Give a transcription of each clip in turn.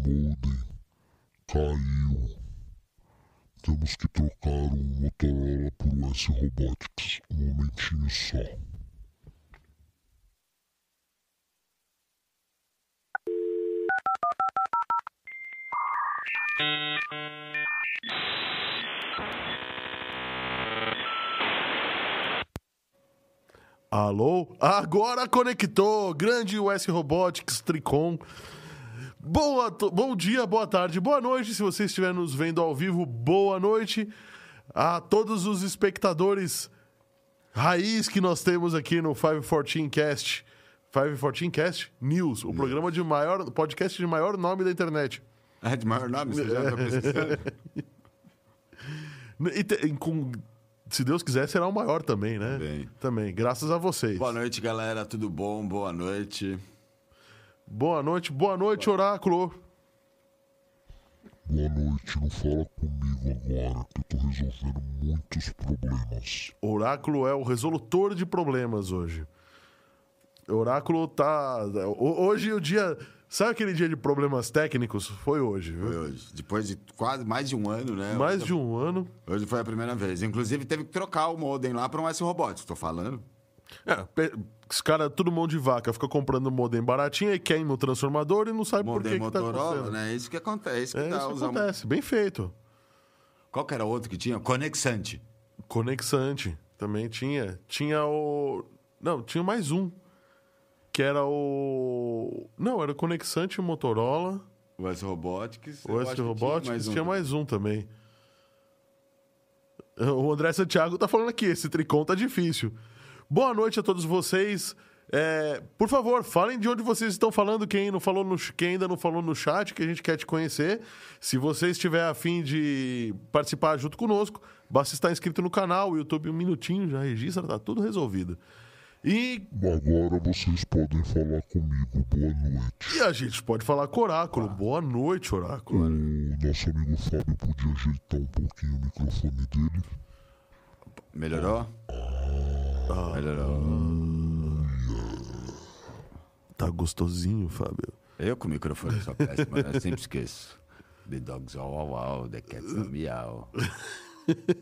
modem caiu. Temos que trocar o Motorola por o S Robotics. Um momentinho só. Alô? Agora conectou! Grande US Robotics Tricom. Boa, bom dia, boa tarde, boa noite. Se você estiver nos vendo ao vivo, boa noite a todos os espectadores raiz que nós temos aqui no 514 Cast. 514 Cast News, o programa de maior, podcast de maior nome da internet. É de maior nome, você já tá? E te- com- se Deus quiser, será o maior também, né? Também. Também, graças a vocês. Boa noite, galera. Tudo bom? Boa noite. Boa noite, boa noite, Oráculo. Boa noite, não fala comigo agora que eu tô resolvendo muitos problemas. Oráculo é o resolutor de problemas hoje. Oráculo tá. ho- Hoje o dia. Sabe aquele dia de problemas técnicos? Foi hoje, viu? Foi hoje. Depois de quase mais de um ano, né? Mais hoje, de um ano. Hoje foi a primeira vez. Inclusive, teve que trocar o modem lá para um S Robotics, tô falando. É, pe- os caras, tudo mão de vaca, fica comprando modem baratinho e queima o transformador e não sabe por Modem que, que tá Motorola, acontecendo. né? Isso que acontece. Que É isso que usar um- acontece. Bem feito. Qual que era outro que tinha? Conexante. Conexante também tinha. Tinha o. Não, tinha mais um. Que era o. Não, era o Conexante e o Motorola. O S Robotics. O eu S acho que Robotics tinha um. mais um também. O André Santiago tá falando aqui, esse tricom tá difícil. Boa noite a todos vocês. É, por favor, falem de onde vocês estão falando, quem, não falou no, quem ainda não falou no chat, que a gente quer te conhecer. Se você estiver afim de participar junto conosco, basta estar inscrito no canal, o YouTube um minutinho, já registra, tá tudo resolvido. E, Agora vocês podem falar comigo. Boa noite. e a gente pode falar com o Oráculo. Boa noite, Oráculo. O nosso amigo Fábio podia ajeitar um pouquinho o microfone dele. Melhorou? Ah. Melhorou. Tá gostosinho, Fábio. Eu com o microfone sou péssimo, né? eu sempre esqueço. The dogs all wow wow, the cats all meow.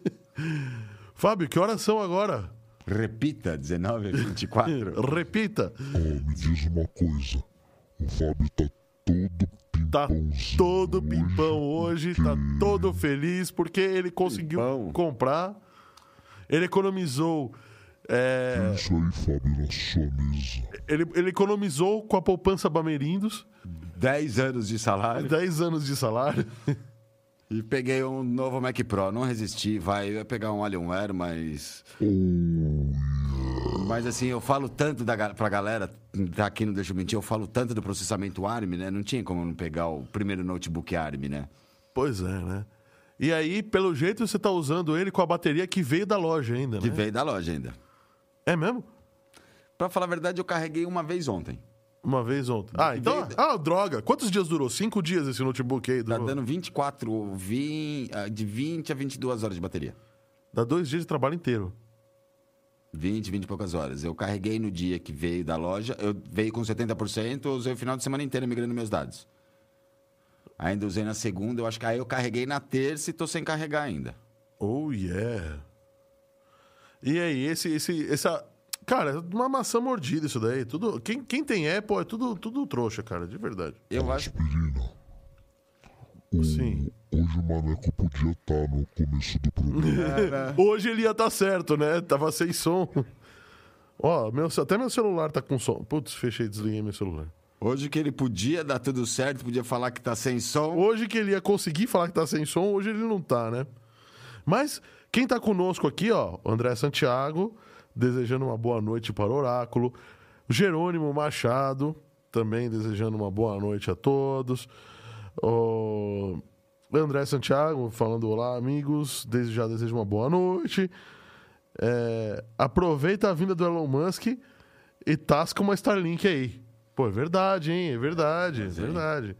Fábio, que horas são agora? Repita, 19 h 24. Repita. Ó, me diz uma coisa. O Fábio tá todo Tá todo pimpão hoje, tá todo feliz porque ele conseguiu Pimpão. comprar. Ele economizou. é, Isso aí, Fábio, na sua mesa. ele, ele economizou com a poupança Bamerindos 10 anos de salário. 10 anos de salário. E peguei um novo Mac Pro. Não resisti, vai. Eu ia pegar um Alienware, mas. Mas assim, eu falo tanto da, pra galera, tá aqui no Deixa Eu Mentir, eu falo tanto do processamento ARM, né? Não tinha como não pegar o primeiro notebook ARM, né? Pois é, né? E aí, pelo jeito, você tá usando ele com a bateria que veio da loja ainda, Que né? veio da loja ainda. É mesmo? Pra falar a verdade, eu carreguei uma vez ontem. Uma vez ontem. Ah, Que então. veio Ah, droga. Quantos dias durou? Cinco dias esse notebook aí? Tá Durou? dando 24, 20, ah, de 20 a 22 horas de bateria. Dá dois dias de trabalho inteiro. 20, 20 e poucas horas. Eu carreguei no dia que veio da loja, eu veio com 70%, eu usei o final de semana inteiro migrando meus dados. Ainda usei na segunda, eu acho que aí eu carreguei na terça e tô sem carregar ainda. Oh, yeah. E aí, esse, esse, essa. Cara, é uma maçã mordida isso daí. Tudo, quem, quem tem Apple é tudo, tudo trouxa, cara, de verdade. Eu acho. O- Sim. Hoje o Maneco podia estar no começo do programa. Hoje ele ia estar certo, né? Tava sem som. Ó, meu, até meu celular tá com som. Putz, fechei, desliguei meu celular. Hoje que ele podia dar tudo certo, podia falar que tá sem som. Hoje que ele ia conseguir falar que tá sem som, hoje ele não tá, né? Mas quem tá conosco aqui, ó, André Santiago, desejando uma boa noite para o Oráculo. Jerônimo Machado, também desejando uma boa noite a todos. O André Santiago falando olá, amigos. Desde já desejo uma boa noite. É, aproveita a vinda do Elon Musk e tasca uma Starlink aí. Pô, é verdade, hein? É verdade, é verdade.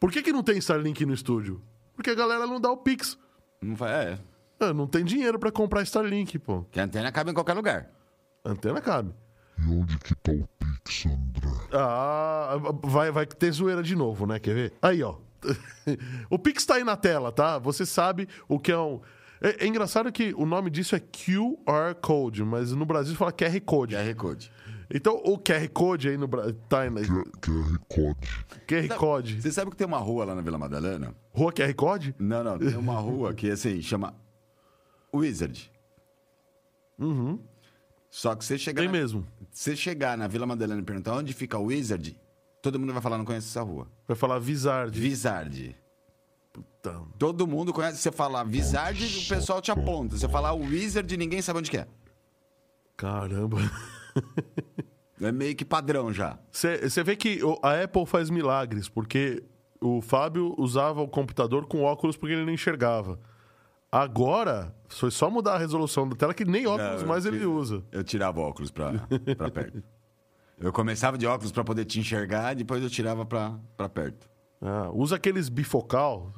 Por que, que não tem Starlink no estúdio? Porque a galera não dá o Pix. Não vai, é. Ah, Não tem dinheiro pra comprar Starlink, pô. Que a antena cabe em qualquer lugar. A antena cabe. E onde que tá o Pix, André? Ah, vai, vai ter zoeira de novo, né? Quer ver? Aí, ó. o Pix tá aí na tela, tá? Você sabe o que é um. É, é engraçado que o nome disso é QR Code, mas no Brasil fala QR Code. QR Code. Então o QR Code aí no Brasil. Tá aí na... QR Code. QR Code. Você sabe que tem uma rua lá na Vila Madalena? Rua QR Code? Não, não. Tem uma rua que, assim, chama Wizard. Uhum. Só que você chegar, Tem na, mesmo. você chegar na Vila Madalena e perguntar onde fica o Wizard, todo mundo vai falar, não conhece essa rua. Vai falar Vizard. Wizard. Puta. Todo mundo conhece. Você falar Wizard, o pessoal te aponta. Você falar Wizard, ninguém sabe onde que é. Caramba. É meio que padrão já. Você vê que a Apple faz milagres, porque o Fábio usava o computador com óculos porque ele não enxergava. Agora, foi só mudar a resolução da tela que nem óculos Não, mais eu ele usa. Eu tirava óculos pra, pra perto. Eu começava de óculos pra poder te enxergar, depois eu tirava pra, pra perto. Ah, usa aqueles bifocal.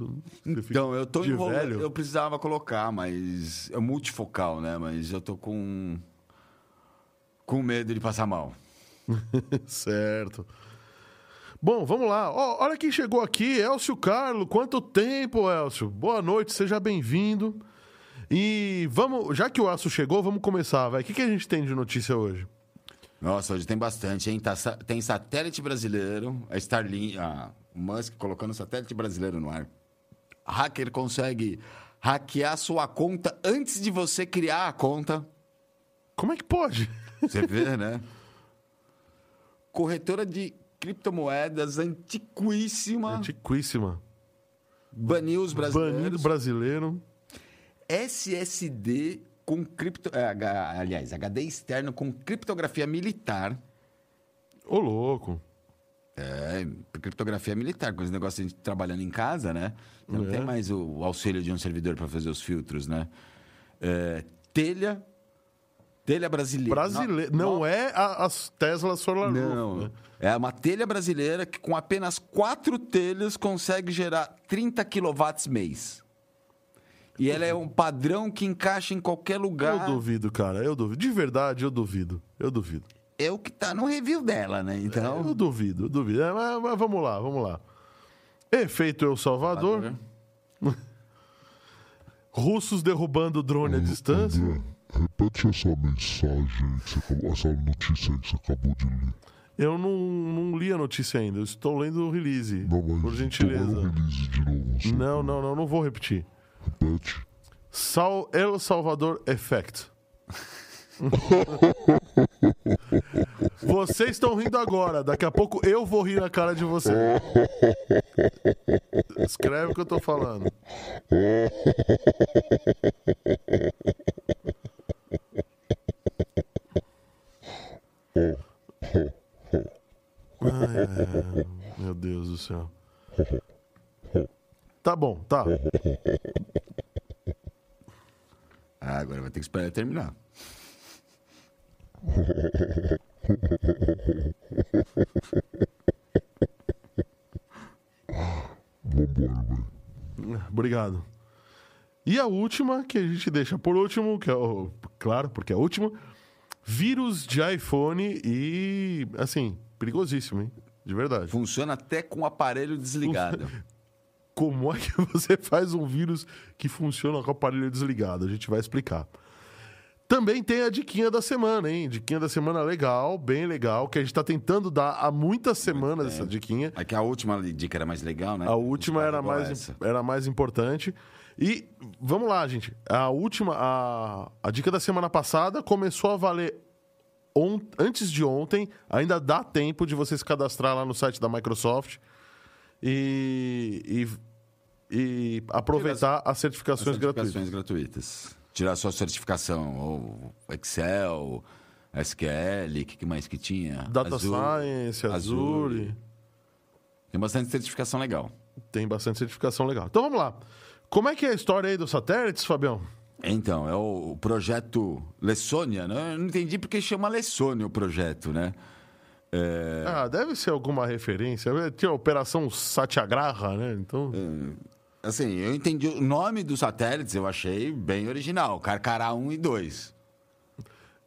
Então, eu tô de enrolando. velho. Eu precisava colocar, mas. É multifocal, né? Mas eu tô com. Com medo de passar mal. Certo. Bom, vamos lá. Ó, olha quem chegou aqui, Elcio Carlo. Quanto tempo, Elcio? Boa noite, seja bem-vindo. E vamos, já que o Elcio chegou, vamos começar, vai. O que, que a gente tem de notícia hoje? Nossa, hoje tem bastante, hein? Tá tem satélite brasileiro, a Starlink, a Musk colocando satélite brasileiro no ar. Hacker consegue hackear sua conta antes de você criar a conta. Como é que pode? Você vê, né? Corretora de criptomoedas antiquíssima Antiquíssima. baniu os Banido brasileiros. brasileiro. SSD com cripto, é, aliás, HD externo com criptografia militar. Ô, louco. É, criptografia militar, com esse negócio de gente trabalhando em casa, né? Não É. tem mais o, o auxílio de um servidor para fazer os filtros, né? É, telha. Telha brasileira. Brasileiro. Não é a- as Tesla Solar Roof, Não. né? É uma telha brasileira que com apenas quatro telhas consegue gerar 30 kW mês. E ela é um padrão que encaixa em qualquer lugar. Eu duvido, cara. Eu duvido. De verdade, eu duvido. Eu duvido. É o que tá no review dela, né? Então. Eu duvido, eu duvido. É, mas, mas vamos lá, vamos lá. Efeito El Salvador. Russos derrubando drone à distância. Repete essa mensagem você essa notícia que você acabou de ler. Eu não, não li a notícia ainda. Eu estou lendo o release. Não, mas por tô gentileza. dando release de novo. Você Não, não, não, não vou repetir. Repete. Sal El Salvador Effect. Vocês estão rindo agora, daqui a pouco eu vou rir na cara de vocês. Escreve o que eu tô falando. Ai, meu Deus do céu. Tá bom, tá. Ah, agora vai ter que esperar eu terminar. Obrigado. E a última, que a gente deixa por último, que é o. Claro, porque é a última. Vírus de iPhone e. Assim, perigosíssimo, hein? De verdade. Funciona até com o aparelho desligado. Como é que você faz um vírus que funciona com o aparelho desligado? A gente vai explicar. Também tem a diquinha da semana, hein? Diquinha da semana legal, bem legal, que a gente tá tentando dar há muitas semanas essa diquinha. Aqui a última dica era mais legal, né? A última era mais, era mais importante. E vamos lá, gente. A última, a, a dica da semana passada começou a valer on- antes de ontem. Ainda dá tempo de você se cadastrar lá no site da Microsoft e, e, e aproveitar as certificações, gratuitas. certificações gratuitas. Tirar sua certificação, ou Excel, SQL, o que, que mais que tinha? Data Azure. Science, Azure. Tem bastante certificação legal. Tem bastante certificação legal. Então vamos lá. Como é que é a história aí dos satélites, Fabião? Então, é o projeto Lessônia, né? Eu não entendi porque chama Lessônia o projeto, né? É, Ah, deve ser alguma referência. Tinha a Operação Satyagraha, né? Então. assim, eu entendi o nome dos satélites, eu achei bem original. Carcará 1 e 2.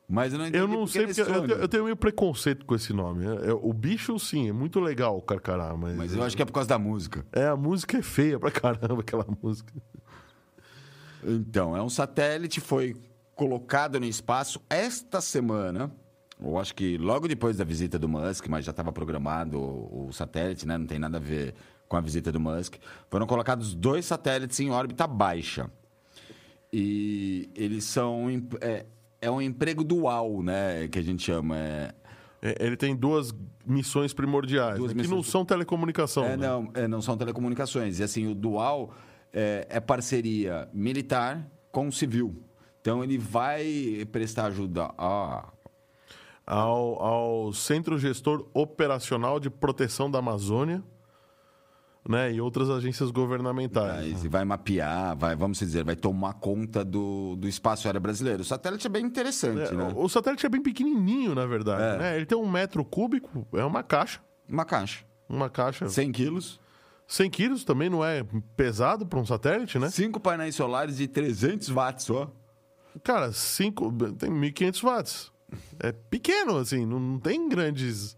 Mas eu não entendi Eu não sei, porque eu, eu tenho meio preconceito com esse nome. É- é- o bicho, sim, é muito legal o carcará, mas. Mas eu acho que é por causa da música. É, a música é feia pra caramba, aquela música. Então, é um satélite, foi colocado no espaço esta semana. Eu acho que logo depois da visita do Musk, mas já estava programado o, o satélite, né? Não tem nada a ver com a visita do Musk. Foram colocados dois satélites em órbita baixa. E eles são. É, é um emprego dual, né? Que a gente chama. É, É, ele tem duas missões primordiais, Duas né, que não missões- são telecomunicação. É, né? não, é, não são telecomunicações. E assim, o dual é, é parceria militar com civil. Então ele vai prestar ajuda a. Ao, ao Centro Gestor Operacional de Proteção da Amazônia né, e outras agências governamentais. e vai mapear, vai, vamos dizer, vai tomar conta do, do espaço aéreo brasileiro. O satélite é bem interessante, É, né? O satélite é bem pequenininho, na verdade. É. né? Ele tem um metro cúbico, é uma caixa. Uma caixa. Uma caixa. 100 quilos, 100 quilos também não é pesado para um satélite, né? cinco painéis solares de 300 watts só. Cara, cinco, tem 1.500 watts. É pequeno, assim, não, não tem grandes.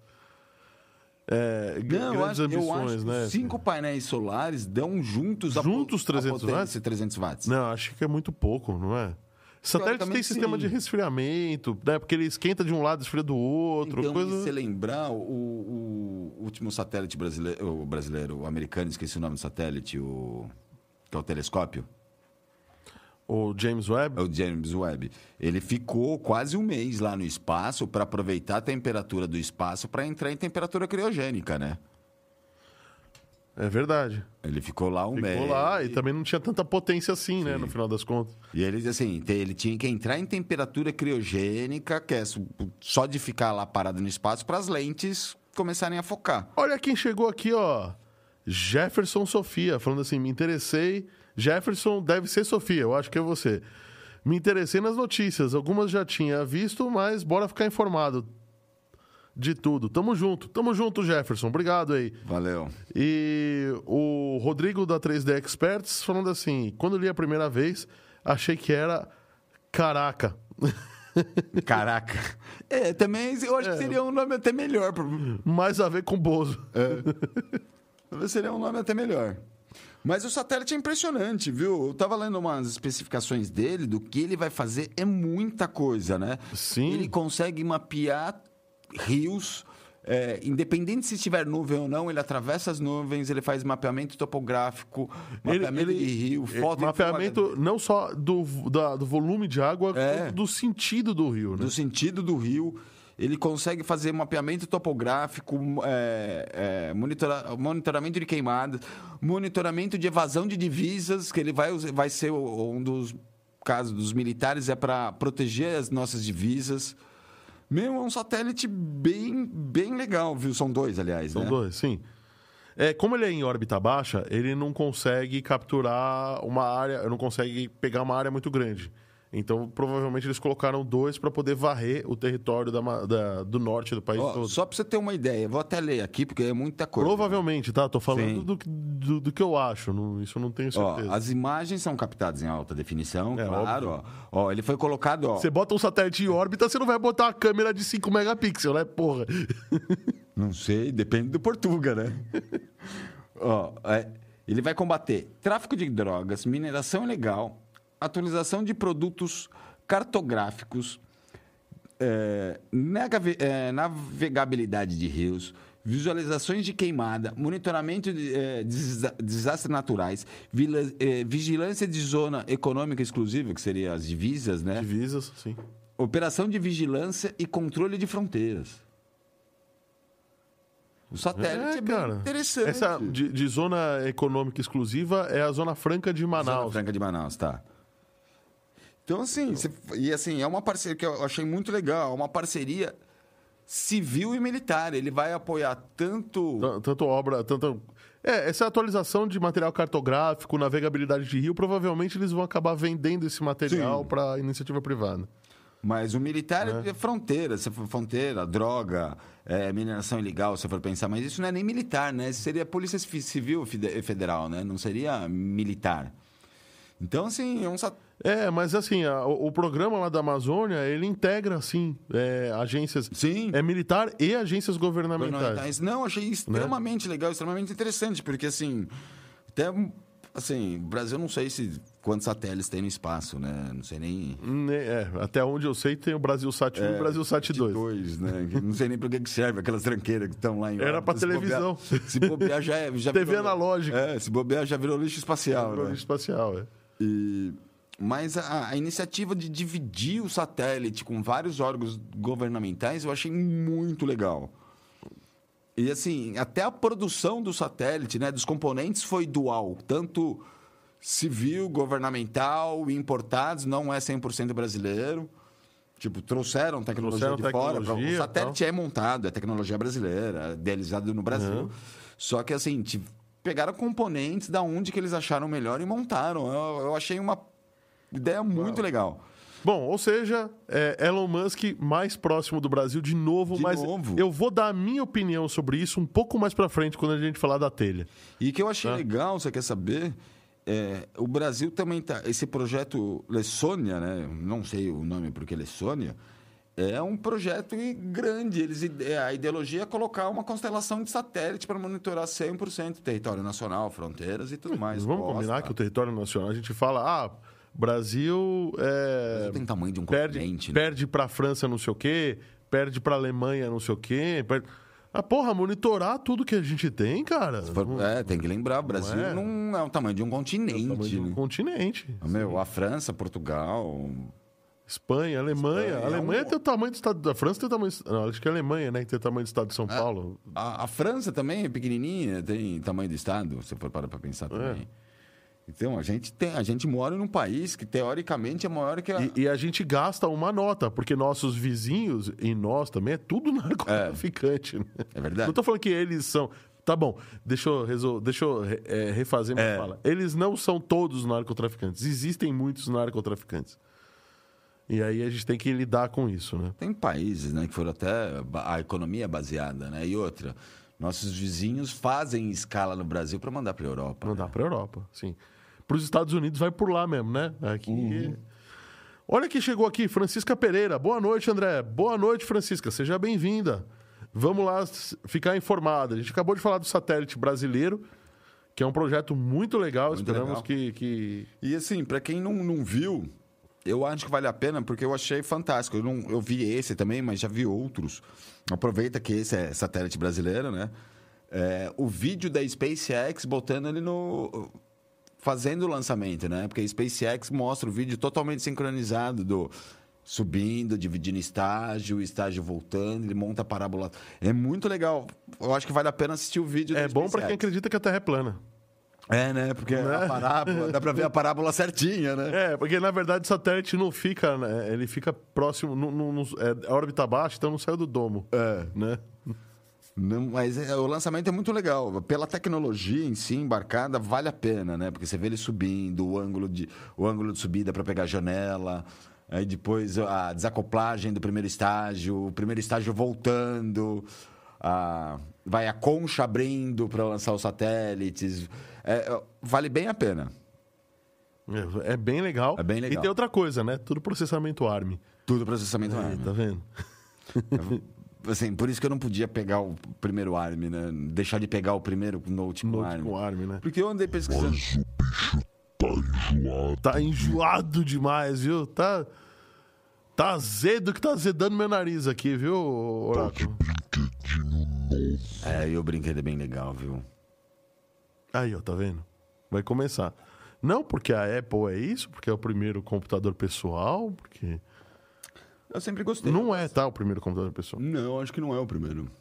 É, Não, eu grandes acho, eu ambições, acho que né? cinco painéis solares dão juntos, a Juntos 300 a watts? 300 watts. Não, acho que é muito pouco, não é? Satélite tem sistema sim. de resfriamento, né? Porque ele esquenta de um lado, esfria do outro. Então, coisa... se você lembrar, o, o último satélite brasileiro, o brasileiro, o americano, esqueci o nome do satélite, o, que é o telescópio, O James Webb. é o James Webb. Ele ficou quase um mês lá no espaço para aproveitar a temperatura do espaço para entrar em temperatura criogênica, né? É verdade. Ele ficou lá um mês. Ficou lá e também não tinha tanta potência assim, né? No final das contas. E ele, assim, ele tinha que entrar em temperatura criogênica, que é só de ficar lá parado no espaço, para as lentes começarem a focar. Olha quem chegou aqui, ó. Jefferson Sofia, falando assim: me interessei. Jefferson deve ser Sofia, eu acho que é você. Me interessei nas notícias. Algumas já tinha visto, mas bora ficar informado de tudo. Tamo junto, tamo junto, Jefferson. Obrigado aí. Valeu. E o Rodrigo da 3D Experts falando assim: quando li a primeira vez, achei que era caraca. Caraca. É, também eu acho que seria um nome até melhor. pro- Mais a ver com Bozo. Talvez seria um nome até melhor. Mas o satélite é impressionante, viu? Eu tava lendo umas especificações dele, do que ele vai fazer é muita coisa, né? Sim. Ele consegue mapear rios, é, independente se tiver nuvem ou não, ele atravessa as nuvens, ele faz mapeamento topográfico, mapeamento de rio, é, foto mapeamento não só do, da- do volume de água, É. do sentido do rio, né? do sentido do rio. Ele consegue fazer mapeamento topográfico, é, é, monitora- monitoramento de queimadas, monitoramento de evasão de divisas, que ele vai, vai ser um dos casos dos militares, é para proteger as nossas divisas. Meu, é um satélite bem, bem legal, viu? São dois, aliás, São né? dois, sim. É, como ele é em órbita baixa, ele não consegue capturar uma área, não consegue pegar uma área muito grande. Então, provavelmente, eles colocaram dois para poder varrer o território da da- do norte do país Ó, todo. só para você ter uma ideia, vou até ler aqui, porque é muita coisa. Provavelmente, tá? Tô falando do, que- do, do que eu acho. não- isso eu não tenho certeza. as imagens são captadas em alta definição, É, claro. Ó. Ó, ele foi colocado, ó. Você bota um satélite em órbita, você não vai botar uma câmera de 5 megapixels, né? Porra. Não sei, depende do Portuga, né? Ó, é, ele vai combater tráfico de drogas, mineração ilegal, atualização de produtos cartográficos, é, é, navegabilidade de rios, visualizações de queimada, monitoramento de é, desa- desastres naturais, vila- é, vigilância de zona econômica exclusiva, que seria as divisas, né? Divisas, sim. Operação de vigilância e controle de fronteiras. O satélite é, bem interessante. Essa de, de zona econômica exclusiva é a Zona Franca de Zona Manaus. Franca de Manaus, tá. Então, assim, você- e assim, é uma parceria que eu achei muito legal, é uma parceria civil e militar. Ele vai apoiar tanto. T- Tanto obra, tanto. É, essa atualização de material cartográfico, navegabilidade de rio, provavelmente eles vão acabar vendendo esse material para iniciativa privada. Mas o militar é, fronteira, se for fronteira, droga, é, mineração ilegal, se for pensar. Mas isso não é nem militar, né? Isso seria Polícia Ci- Civil Federal, né? Não seria militar. Então, assim, é um. É, mas assim, a, o, programa lá da Amazônia, ele integra, assim, é, agências. Sim. É militar e agências governamentais. Não, achei extremamente né? legal, extremamente interessante, porque assim. Até Assim, o Brasil não sei se quantos satélites tem no espaço, né? Não sei nem. É, até onde eu sei tem o Brasil Sat 1 é, e o Brasil Sat 2. 2 né? não sei nem para que serve aquelas tranqueiras que estão lá em Era para televisão. Bobear, se bobear já é. Já TV virou, analógica. É, se bobear já virou lixo espacial. Virou né? lixo espacial, é. E, mas a, a, iniciativa de dividir o satélite com vários órgãos governamentais eu achei muito legal. E assim, até a produção do satélite, né, dos componentes foi dual, tanto civil, governamental, importados, não é 100% brasileiro. Tipo, trouxeram tecnologia trouxeram de tecnologia, fora. O satélite tal. é montado, é tecnologia brasileira, idealizado no Brasil. Uhum. Só que assim, pegaram componentes da onde que eles acharam melhor e montaram. Eu, eu achei uma ideia muito Uau. legal. Bom, ou seja, é Elon Musk mais próximo do Brasil de novo, de mas novo. eu vou dar a minha opinião sobre isso um pouco mais para frente quando a gente falar da telha. E que eu achei tá? legal, você quer saber? É, o Brasil também tá. Esse projeto Lessônia, né? Não sei o nome porque Lessônia. É um projeto grande. Eles, é, a ideologia é colocar uma constelação de satélite para monitorar 100% território nacional, fronteiras e tudo mais. Vamos Costa. combinar que o território nacional, a gente fala, ah, Brasil é, tem tamanho de um perde, continente, né? perde para a França não sei o quê, perde para a Alemanha não sei o quê. Perde... Ah, porra, monitorar tudo que a gente tem, cara. For, é, tem que lembrar, o Brasil não é, não é o tamanho de um continente. É o tamanho de um continente. Meu, a França, Portugal, Espanha, Alemanha. Espanha, a Alemanha é um... tem o tamanho do estado. A França tem o tamanho. Não, acho que é a Alemanha, né? Que tem o tamanho do estado de São a, Paulo. A, a, França também é pequenininha, tem tamanho do estado, se for parar para pensar também. É. Então, a gente, tem, a gente mora num país que, teoricamente, é maior que a... E, e a gente gasta uma nota, porque nossos vizinhos, e nós também, é tudo narcotraficante. É, né? é verdade. Não estou falando que eles são... Tá bom, deixa eu, resol... deixa eu é, refazer minha é. fala. Eles não são todos narcotraficantes. Existem muitos narcotraficantes. E aí a gente tem que lidar com isso, né? Tem países, né, que foram até a economia é baseada, né? E outra, nossos vizinhos fazem escala no Brasil para mandar para a Europa. Mandar né? para a Europa, sim para os Estados Unidos vai por lá mesmo, né? Aqui. Uhum. Olha quem chegou aqui, Francisca Pereira. Boa noite, André. Boa noite, Francisca. Seja bem-vinda. Vamos lá ficar informada. A gente acabou de falar do satélite brasileiro, que é um projeto muito legal. Muito Esperamos legal. Que, que. E assim, para quem não, não viu, eu acho que vale a pena porque eu achei fantástico. Eu, não, eu vi esse também, mas já vi outros. Aproveita que esse é satélite brasileiro, né? É, o vídeo da SpaceX botando ele no fazendo o lançamento, né? Porque a SpaceX mostra o vídeo totalmente sincronizado do subindo, dividindo estágio, estágio voltando, ele monta a parábola. É muito legal. Eu acho que vale a pena assistir o vídeo. É bom para quem acredita que a Terra é plana. É, né? Porque é? a parábola, dá para ver a parábola certinha, né? É, porque na verdade o satélite não fica, né? ele fica próximo, no, no, é, a órbita baixa, então não saiu do domo. É. Né? Não, mas é, o lançamento é muito legal. Pela tecnologia em si, embarcada, vale a pena, né? Porque você vê ele subindo, o ângulo de, o ângulo de subida para pegar a janela, aí depois a desacoplagem do primeiro estágio, o primeiro estágio voltando, a, vai a concha abrindo para lançar os satélites. É, vale bem a pena. É, é, bem legal. É bem legal. E tem outra coisa, né? Tudo processamento ARM. Tudo processamento ARM. Tá vendo? Assim, por isso que eu não podia pegar o primeiro ARM, né? Deixar de pegar o primeiro Note, Note ARM. com ARM, né? Porque eu andei pesquisando. Mas o bicho tá enjoado. Tá enjoado demais, viu? Tá. Tá azedo que tá azedando meu nariz aqui, viu, Oráculo? Tá de brinquedinho novo. É, e o brinquedo é bem legal, viu? Aí, ó, tá vendo? Vai começar. Não porque a Apple é isso, porque é o primeiro computador pessoal, porque. Eu sempre gostei. Não é, tá? O primeiro computador pessoal. Não, acho que não é o primeiro.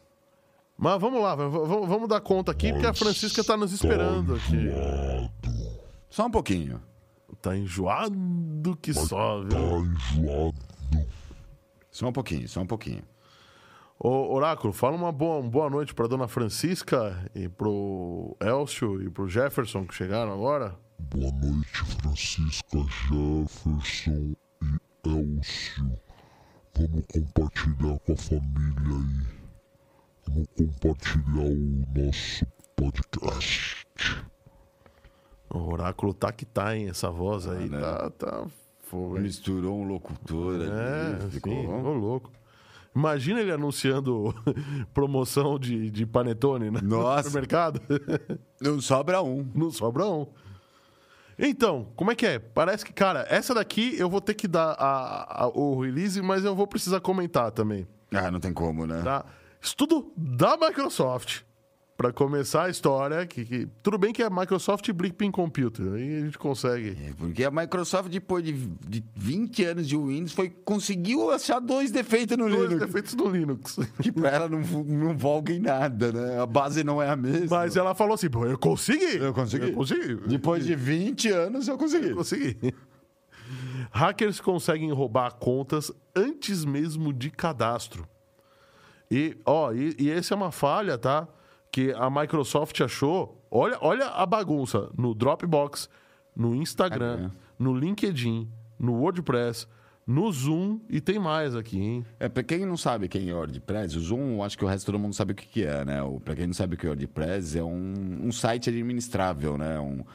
Mas vamos lá, vamos dar conta aqui, porque a Francisca tá nos esperando aqui. Só um pouquinho. Tá enjoado que só, viu? Tá enjoado. Só um pouquinho, só um pouquinho. Ô, Oráculo, fala uma boa, uma boa noite pra dona Francisca e pro Elcio e pro Jefferson que chegaram agora. Boa noite, Francisca, Jefferson e Elcio. Vamos compartilhar com a família aí. Vamos compartilhar o nosso podcast. O oráculo tá que tá, hein? Essa voz aí né? tá, tá fogo. Misturou um locutor É, ali, ficou... sim, louco. Imagina ele anunciando promoção de, de panetone né? Nossa. no mercado. Não sobra um. Não sobra um. Então, como é que é? Parece que, cara, essa daqui eu vou ter que dar a- a- o release, mas eu vou precisar comentar também. Ah, não tem como, né? Tá? Estudo da Microsoft. Pra começar a história, que, que- tudo bem que é Microsoft e Blipping Computer, aí a gente consegue. É, porque a Microsoft, depois de, de 20 anos de Windows, foi, conseguiu achar dois defeitos no Dois Linux. defeitos do Linux. Que pra ela não, não volga em nada, né? A base não é a mesma. Mas ela falou assim: "Pô, eu consegui. Eu consegui. Eu consegui. Depois de 20 anos, eu consegui. Consegui. Hackers conseguem roubar contas antes mesmo de cadastro. E, ó, e, e essa é uma falha, tá? Que a Microsoft achou. Olha, olha a bagunça no Dropbox, no Instagram, Instagram. no LinkedIn, no WordPress, no Zoom e tem mais aqui, hein? É, pra quem não sabe quem é WordPress, o Zoom, acho que o resto todo mundo sabe o que, que é, né? O, pra quem não sabe o que é WordPress, é um, um site administrável, né? Um,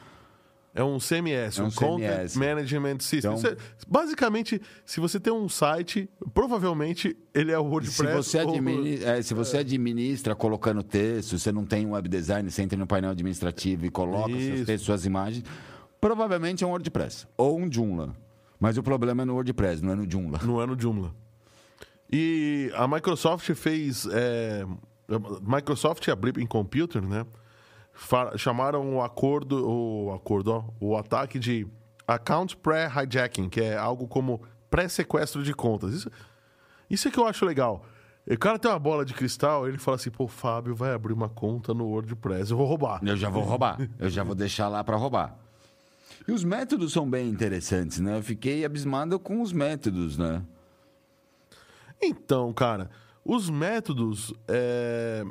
É um CMS, É um, um Content CMS. Management System. Então- basicamente, se você tem um site, provavelmente ele é o se, WordPress. você ou- admini- é, se você administra colocando texto, você não tem um web design, você entra no painel administrativo e coloca seus textos, suas imagens, provavelmente é um WordPress ou um Joomla. Mas o problema é no WordPress, não é no Joomla. No ano Joomla. E a Microsoft fez. é, Microsoft e a Blipping Computer, né? Chamaram o acordo, o acordo, ó, o ataque de account pré-hijacking, que é algo como pré-sequestro de contas. Isso, isso é que eu acho legal. O cara tem uma bola de cristal, ele fala assim, pô, Fábio vai abrir uma conta no WordPress, eu vou roubar. Eu já vou roubar. Eu já vou deixar lá para roubar. E os métodos são bem interessantes, né? Eu fiquei abismado com os métodos, né? Então, cara, os métodos. é,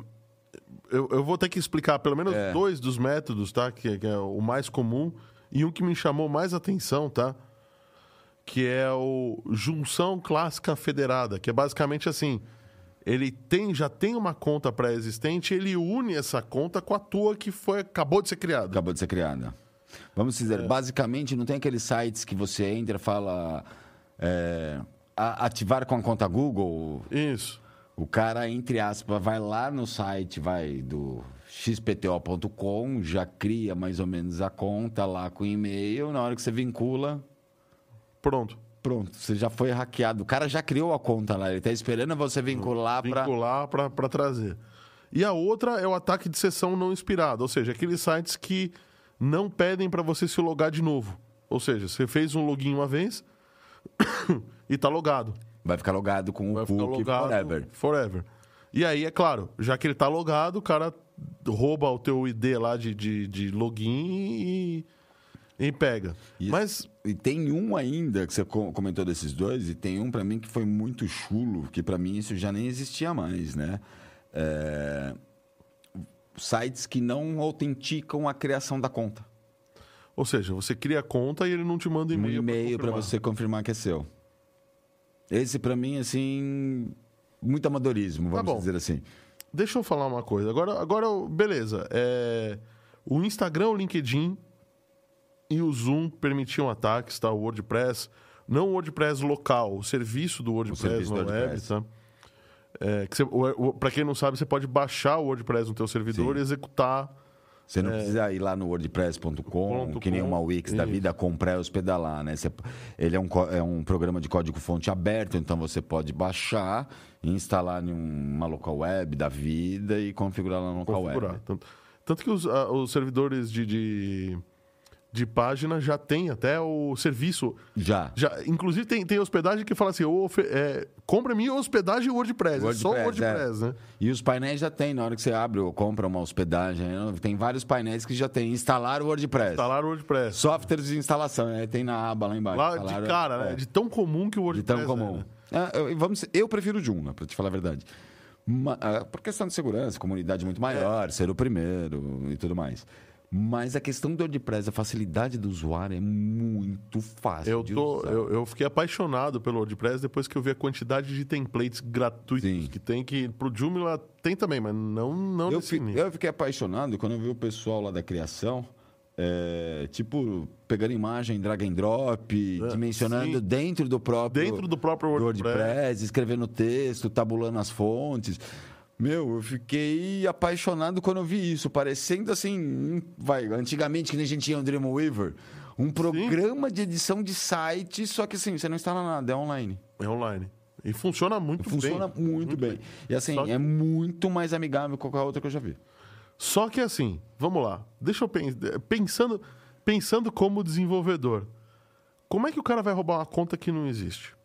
Eu, eu vou ter que explicar pelo menos É. dois dos métodos, tá? Que, que é o mais comum. E um que me chamou mais atenção, tá? Que é o junção clássica federada, que é basicamente assim. Ele tem, já tem uma conta pré-existente, ele une essa conta com a tua que foi, acabou de ser criada. Acabou de ser criada. Vamos dizer, basicamente, não tem aqueles sites que você entra e fala. é, a- ativar com a conta Google. Isso. O cara, entre aspas, vai lá no site, vai do xpto.com, já cria mais ou menos a conta lá com e-mail. Na hora que você vincula, Pronto. pronto, você já foi hackeado. O cara já criou a conta lá, ele está esperando você vincular para. vincular para trazer. E a outra é o ataque de sessão não inspirado, ou seja, aqueles sites que não pedem para você se logar de novo. Ou seja, você fez um login uma vez e tá logado. Vai ficar logado com Vai o cookie forever. forever. E aí, é claro, já que ele tá logado, o cara rouba o teu ID lá de, de, de login e, e pega. Isso. Mas E tem um ainda que você co- comentou desses dois, e tem um para mim que foi muito chulo, que para mim isso já nem existia mais, né? É, Sites que não autenticam a criação da conta. Ou seja, você cria a conta e ele não te manda Um e-mail. pra e-mail para você confirmar que é seu. Esse para mim, assim, muito amadorismo, Tá vamos bom. dizer assim. Deixa eu falar uma coisa. Agora, agora beleza. É, o Instagram, o LinkedIn e o Zoom permitiam ataques, tá? O WordPress. Não o WordPress local, o serviço do WordPress serviço na do web, tá? É, que pra quem não sabe, você pode baixar o WordPress no teu servidor Sim. e executar. Você não precisa ir lá no wordpress.com, que nem uma Wix da vida, comprar e hospedar lá, né? Você- ele é um, é um programa de código-fonte aberto, então você pode baixar instalar em uma local web da vida e configurar lá no local configurar. web. Tanto, tanto que os, os servidores de, de, de página já tem até o serviço. Já. Já, inclusive, tem, tem hospedagem que fala assim: "Ô, ofe- é, compra minha hospedagem WordPress. é só o WordPress, WordPress, né? E os painéis já tem, na hora que você abre ou compra uma hospedagem, né? tem vários painéis que já tem. Instalar o WordPress. Instalar o WordPress. Softwares de instalação, né? tem na aba lá embaixo. Lá Instalar- de cara, né? é. De tão comum que o De WordPress tão comum. é, né? É, eu, vamos, eu prefiro o Joomla, para te falar a verdade. Ma- ah, por questão de segurança, comunidade muito maior, É. ser o primeiro e tudo mais. Mas a questão do WordPress, a facilidade do usuário é muito fácil Eu, tô, eu, eu fiquei apaixonado pelo WordPress depois que eu vi a quantidade de templates gratuitos Sim. que tem, que pro Joomla tem também, mas não, não Eu, fi- eu fiquei apaixonado quando eu vi o pessoal lá da criação é, tipo, pegando imagem, drag and drop, É, dimensionando sim. dentro do próprio Dentro do próprio WordPress. WordPress, escrevendo texto, tabulando as fontes. Meu, eu fiquei apaixonado quando eu vi isso, parecendo assim, vai, antigamente que nem a gente tinha o Dreamweaver, um programa de edição de site, só que assim, você não instala nada, é online. É online. E funciona muito Funciona bem. muito, bem. E assim, que- é muito mais amigável que qualquer outra que eu já vi. Só que assim, vamos lá. Deixa eu pen- pensando, pensando como desenvolvedor. Como é que o cara vai roubar uma conta que não existe?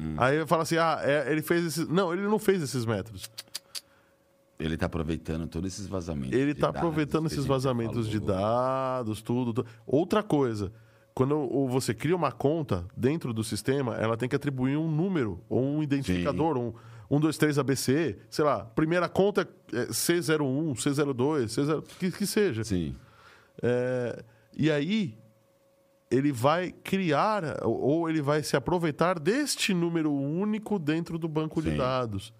Hum. Aí ele fala assim: ah, é, ele fez esses. Não, ele não fez esses métodos. Ele está aproveitando todos esses vazamentos. Ele está aproveitando esses vazamentos de dados, tudo, tudo. Outra coisa, quando você cria uma conta dentro do sistema, ela tem que atribuir um número ou um identificador, um, um 23 ABC, sei lá, primeira conta é C01, C02, C0, que, que seja. Sim. É, e aí ele vai criar ou- ele vai se aproveitar deste número único dentro do banco de Sim. dados.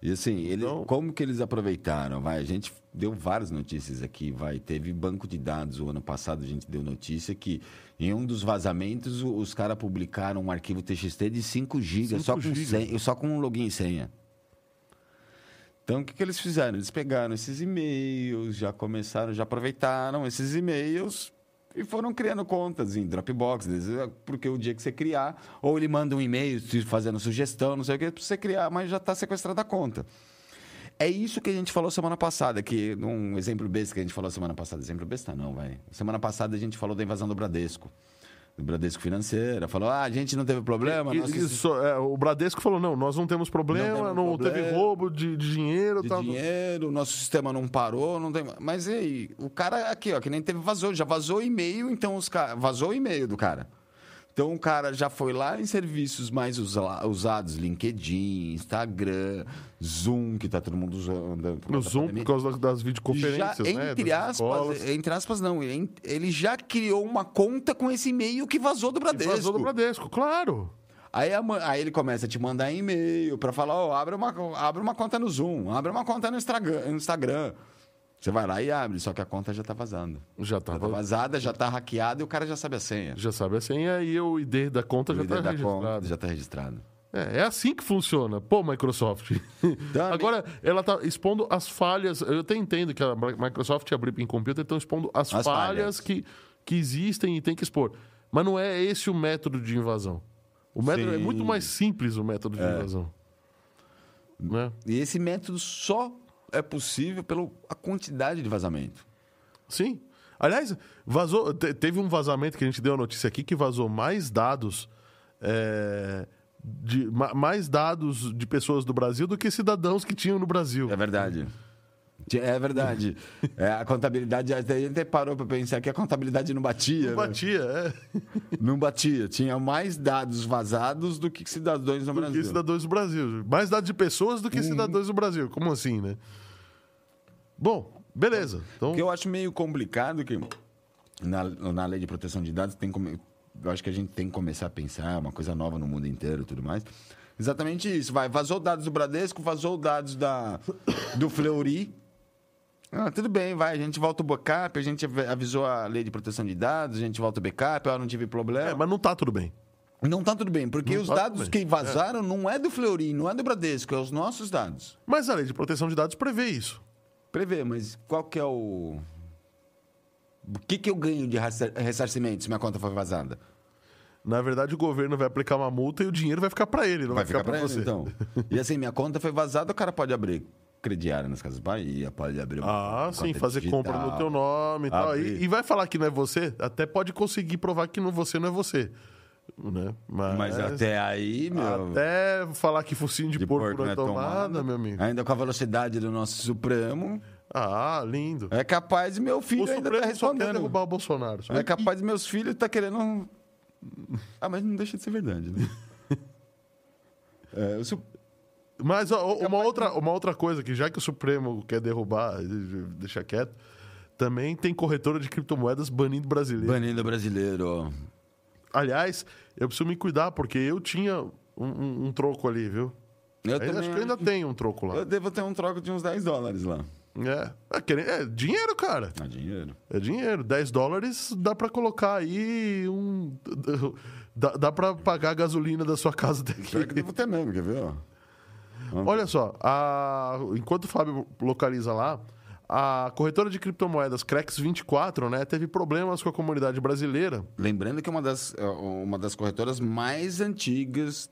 E assim, ele, Então- como que eles aproveitaram? Vai, a gente deu várias notícias aqui, vai. Teve banco de dados o ano passado, a gente deu notícia que em um dos vazamentos os caras publicaram um arquivo TXT de 5 GB, 5 só, com senha- só com um login e senha. Então, o que, que eles fizeram? Eles pegaram esses e-mails, já começaram, já aproveitaram esses e-mails e foram criando contas em Dropbox, eles- porque o dia que você criar, ou ele manda um e-mail fazendo sugestão, não sei o que, para você criar, mas já está sequestrada a conta. É isso que a gente falou semana passada, que um exemplo besta que a gente falou semana passada, exemplo besta não, vai. Semana passada a gente falou da invasão do Bradesco, Bradesco Financeira, falou, ah, a gente não teve problema, E- nós isso, é, o Bradesco falou: não, nós não temos problema, não, Não temos teve problema. roubo de, de dinheiro. de tal. dinheiro, nosso sistema não parou, não tem. Mas e aí? O cara aqui, ó, que nem teve vazou, já vazou o e-mail, então os caras. Vazou o e-mail do cara. Então o cara já foi lá em serviços mais usa- usados, LinkedIn, Instagram, Zoom, que tá todo mundo usando. No da Zoom, pandemia. por causa das, videoconferências, já, né? entre das aspas, escolas. entre aspas não, ele ele já criou uma conta com esse e-mail que vazou do Bradesco. vazou do Bradesco, claro. Aí, a aí ele começa a te mandar e-mail para falar, ó, abre, uma, abre uma conta no Zoom, abre uma conta no Instagram, no Instagram. Você vai lá e abre, só que a conta já tá vazando. Já Já tava. tá vazada, já tá hackeada e o cara já sabe a senha. Já sabe a senha e o ID da conta O já ID está da registrado. conta já tá registrado. É, é assim que funciona. Pô, Microsoft. Agora, ela tá expondo as falhas. Eu até entendo que a Microsoft e a Blipping Computer estão expondo as, As falhas, falhas. Que, que existem e tem que expor. Mas não é esse o método de invasão. O método é Sim. muito mais simples o método de invasão. Né? E esse método só é possível pela quantidade de vazamento. Sim. Aliás, vazou. te- Teve um vazamento que a gente deu a notícia aqui que vazou mais dados. é, de, ma- mais dados de pessoas do Brasil do que cidadãos que tinham no Brasil. É verdade. É verdade. É, a contabilidade, a gente até parou para pensar que a contabilidade não batia. Não né? batia, é. Não batia. Tinha mais dados vazados do que cidadãos no Do Brasil. que cidadãos do Brasil. Mais dados de pessoas do que Uhum. cidadãos do Brasil. Como assim, né? Bom, beleza. Então, O que eu acho meio complicado que na, na lei de proteção de dados tem como, eu acho que a gente tem que começar a pensar uma coisa nova no mundo inteiro e tudo mais. Exatamente isso. Vai, vazou dados do Bradesco, vazou dados da, do Fleury. Ah, tudo bem, vai. A gente volta o backup, a gente av- avisou a lei de proteção de dados, a gente volta o backup, eu não tive problema. é, mas não tá tudo bem. Não tá tudo bem, porque Não os tá dados que vazaram não é do Fleury, não é do Bradesco, é os nossos dados. Mas a lei de proteção de dados prevê isso. Prevê, mas qual que é o. O que, que eu ganho de ressar- ressarcimento se minha conta foi vazada? Na verdade, o governo vai aplicar uma multa e o dinheiro vai ficar para ele, não vai, ficar, para pra ele, você. então. E assim, minha conta foi vazada, o cara pode abrir crediário nas Casas Bahia, pode abrir uma Ah, sim, fazer digital. compra no teu nome e tal. E, e vai falar que não é você, até pode conseguir provar que não, você não é você. Né? Mas, Mas até aí, meu. até falar que focinho de, de porco, não é tomada, tomada, meu amigo. Ainda com a velocidade do nosso Supremo, Ah, lindo. é capaz de meu filho o ainda Supremo tá só quer respondendo. derrubar o Bolsonaro. Só- É capaz de meus filhos tá querendo. Ah, mas não deixa de ser verdade, né? É, Su- Mas ó, uma, outra, uma outra coisa que já que o Supremo quer derrubar, deixa quieto, também tem corretora de criptomoedas banindo brasileiro. Banindo brasileiro. Aliás, eu preciso me cuidar, porque eu tinha um, um- um troco ali, viu? Eu Ainda- acho que eu ainda tenho um troco lá. Eu devo ter um troco de uns 10 dólares lá. É, é, é dinheiro, cara. É dinheiro. É dinheiro. 10 dólares dá pra colocar aí um. Dá, dá pra pagar a gasolina da sua casa Pior que daqui. devo ter mesmo, quer ver? ó? Olha só, a- enquanto o Fábio localiza lá, a corretora de criptomoedas Crex24, né, teve problemas com a comunidade brasileira. Lembrando que é uma das, é uma das corretoras mais antigas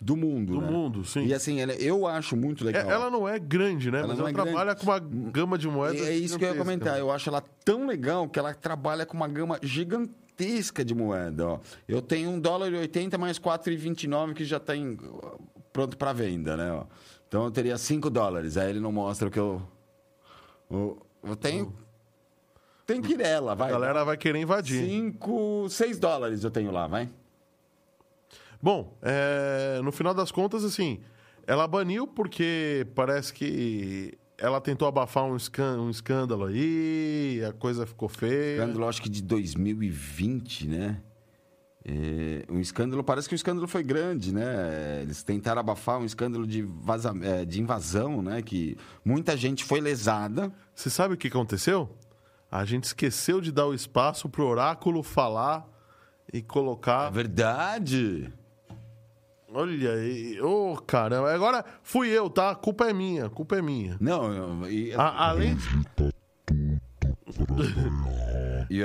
do mundo. Do né? mundo, sim. E assim, ela- eu acho muito É, legal. ela não é grande, né? Ela mas ela é trabalha grande. com uma gama de moedas. É isso que eu ia comentar. Eu acho ela tão legal que ela trabalha com uma gama gigantesca de moeda. Ó. Eu tenho um dólar e 80 mais 4,29 que já está em- pronto para venda, né? ó. Então eu teria 5 dólares. Aí ele não mostra o que eu. Tem que ir nela, vai. A galera vai querer invadir. 5, 6 dólares eu tenho lá, vai. Bom, é, no final das contas, assim, ela baniu porque parece que ela tentou abafar um, um escândalo aí, a coisa ficou feia. Escândalo, acho que de 2020, né? É, um escândalo, parece que o escândalo foi grande, né? Eles tentaram abafar um escândalo de, vaza, é, de invasão, né? Que muita gente foi lesada. Você sabe o que aconteceu? A gente esqueceu de dar o espaço pro oráculo falar e É colocar. verdade! Olha aí, ô caramba, agora fui eu, tá? A culpa é minha, a culpa é minha. Não, e, A- além,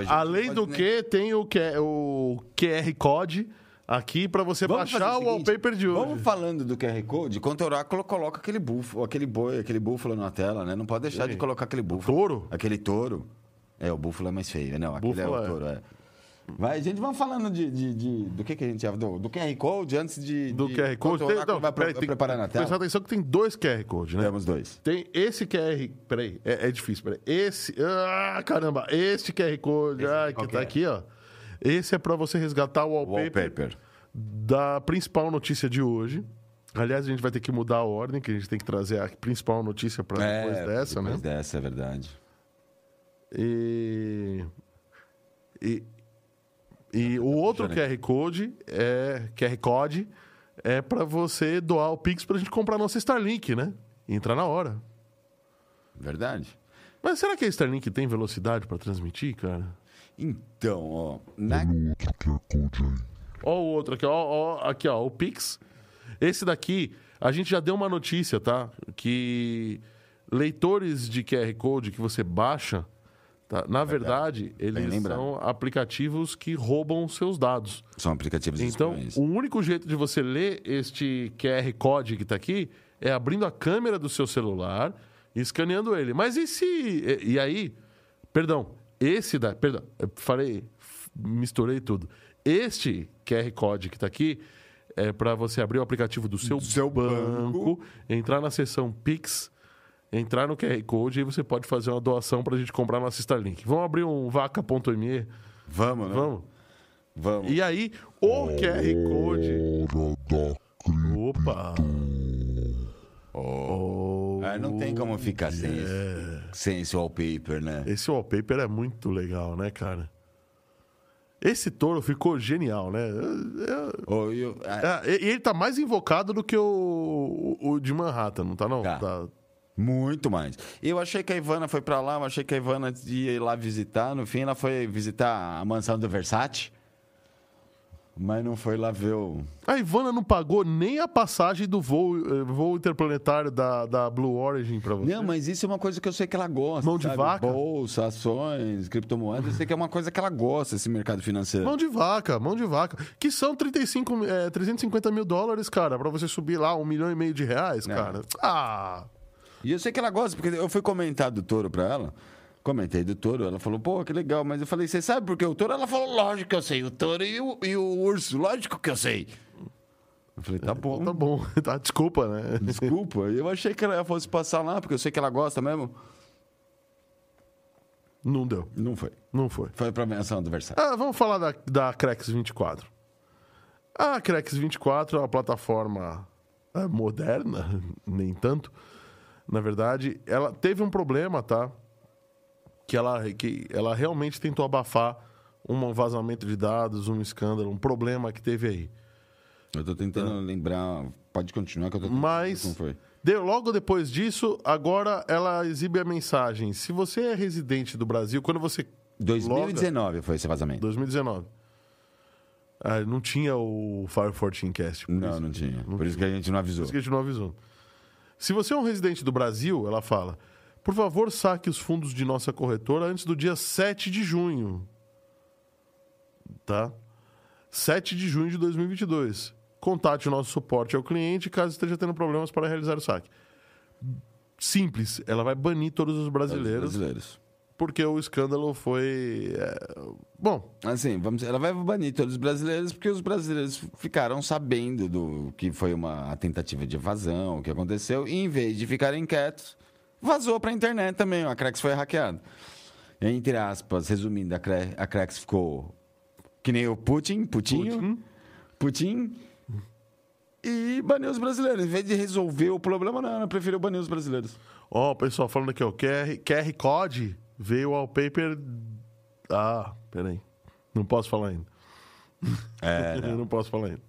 além do que, tem o, Q- o QR Code aqui pra você Vamos baixar o seguinte, wallpaper de hoje. Vamos falando do QR Code, quanto o oráculo coloca aquele búfalo, aquele boi, aquele búfalo na tela, né? Não pode deixar de colocar aquele búfalo. Touro? Aquele touro. É, o búfalo é mais feio, não, aquele Búfalo é o é. touro, é. Vai, gente, vamos falando de, de- de- do que, que a gente do, do QR Code antes de. Do de, QR Code. Tem, não, vai peraí, preparar na prestar tela. atenção que tem dois QR Code, né? Temos dois. Tem esse QR. Peraí, é, é difícil, peraí. Esse. Ah, caramba, este QR Code Esse, ah, que tá é? aqui, ó. Esse é pra você resgatar o wallpaper, Wallpaper. da principal notícia de hoje. Aliás, a gente vai ter que mudar a ordem, que a gente tem que trazer a principal notícia pra depois dessa, É, depois né? dessa, é verdade. E. E. E o outro Já, QR Code é. QR Code é pra você doar o Pix pra gente comprar nossa Starlink, né? Entrar na hora. Verdade. Mas será que a Starlink tem velocidade pra transmitir, cara? Então, ó. Na... Olha o outro QR Code aí. Ó o outro aqui, ó, ó, aqui, ó, o Pix. Esse daqui, a gente já deu uma notícia, tá? Que leitores de QR Code que você baixa, tá? na verdade, eles lembrado. são aplicativos que roubam seus dados. São aplicativos Então, o único jeito de você ler este QR Code que está aqui é abrindo a câmera do seu celular e escaneando ele. Mas e se. E, e aí. Perdão, esse da. Perdão, eu falei. Misturei tudo. Este QR Code que está aqui é para você abrir o aplicativo do seu, seu banco, entrar na seção Pix, entrar no QR Code e aí você pode fazer uma doação para a gente comprar nossa Starlink. Vamos abrir um vaca.me? Vamos, né? Vamos. Vamos. E aí, o QR Code. Hora da cripto. Opa! Oh, Ah, não tem como ficar sem, esse, sem esse wallpaper, né? Esse wallpaper é muito legal, né, cara? Esse touro ficou genial, né? Eu- Ô, eu- ah, é, e ele tá mais invocado do que o, o, o de Manhattan, não tá não? Tá. Tá. Muito mais. Eu achei que a Ivana foi pra lá, eu achei que a Ivana ia ir lá visitar. No fim, ela foi visitar a mansão do Versace. Mas não foi lá ver o. A Ivana não pagou nem a passagem do voo, eh, voo interplanetário da, da Blue Origin pra você. Não, mas isso é uma coisa que eu sei que ela gosta. Mão de sabe? vaca? Bolsa, ações, criptomoedas. Eu sei que é uma coisa que ela gosta, esse mercado financeiro. Mão de vaca, mão de vaca. Que são 35, eh, 350 mil dólares, cara, pra você subir lá um milhão e meio de reais, É. cara. Ah! E eu sei que ela gosta, porque eu fui comentar do touro pra ela. Comentei do touro, ela falou, pô, que legal. Mas eu falei, você sabe por que o touro? Ela falou, lógico que eu sei. O touro e o, e o urso, lógico que eu sei. Eu falei, tá bom. Tá bom, tá, desculpa, né? Desculpa, eu achei que ela fosse passar lá, porque eu sei que ela gosta mesmo. Não deu, Não foi. não foi. Foi pra menção do Versace. Ah, vamos falar da, da Crex 24. A Crex 24 é uma plataforma é, moderna, nem tanto. Na verdade, ela teve um problema, tá? Que ela, que ela realmente tentou abafar um vazamento de dados, um escândalo, um problema que teve aí. Eu tô tentando lembrar. Pode continuar que eu tô tentando Mas- Não foi. De- logo depois disso, agora ela exibe a mensagem. Se você é residente do Brasil, quando você. loga- 2019 foi esse vazamento. 2019. Ah, não tinha o Fire 14 Cast. Não, isso. não tinha. Por isso que a gente não avisou. Por isso que a gente não avisou. Se você é um residente do Brasil, ela fala, por favor, saque os fundos de nossa corretora antes do dia 7 de junho. Tá? 7 de junho de 2022. Contate o nosso suporte ao cliente caso esteja tendo problemas para realizar o saque. Simples, ela vai banir todos os brasileiros, brasileiros. Porque o escândalo foi. é, Bom, Assim, vamos, ela vai banir todos os brasileiros porque os brasileiros ficaram sabendo do que foi uma tentativa de evasão, o que aconteceu, e em vez de ficarem quietos, vazou pra internet também. A Crex foi hackeada. Entre aspas, resumindo, a, Cre a Crex ficou que nem o Putin, Putinho, Putin, e baniu os brasileiros. Em vez de resolver o problema, não, ela preferiu banir os brasileiros. Ó, o pessoal falando aqui, ó, QR, QR Code veio o wallpaper. Ah, peraí. Não posso falar ainda. É, Eu não posso falar ainda.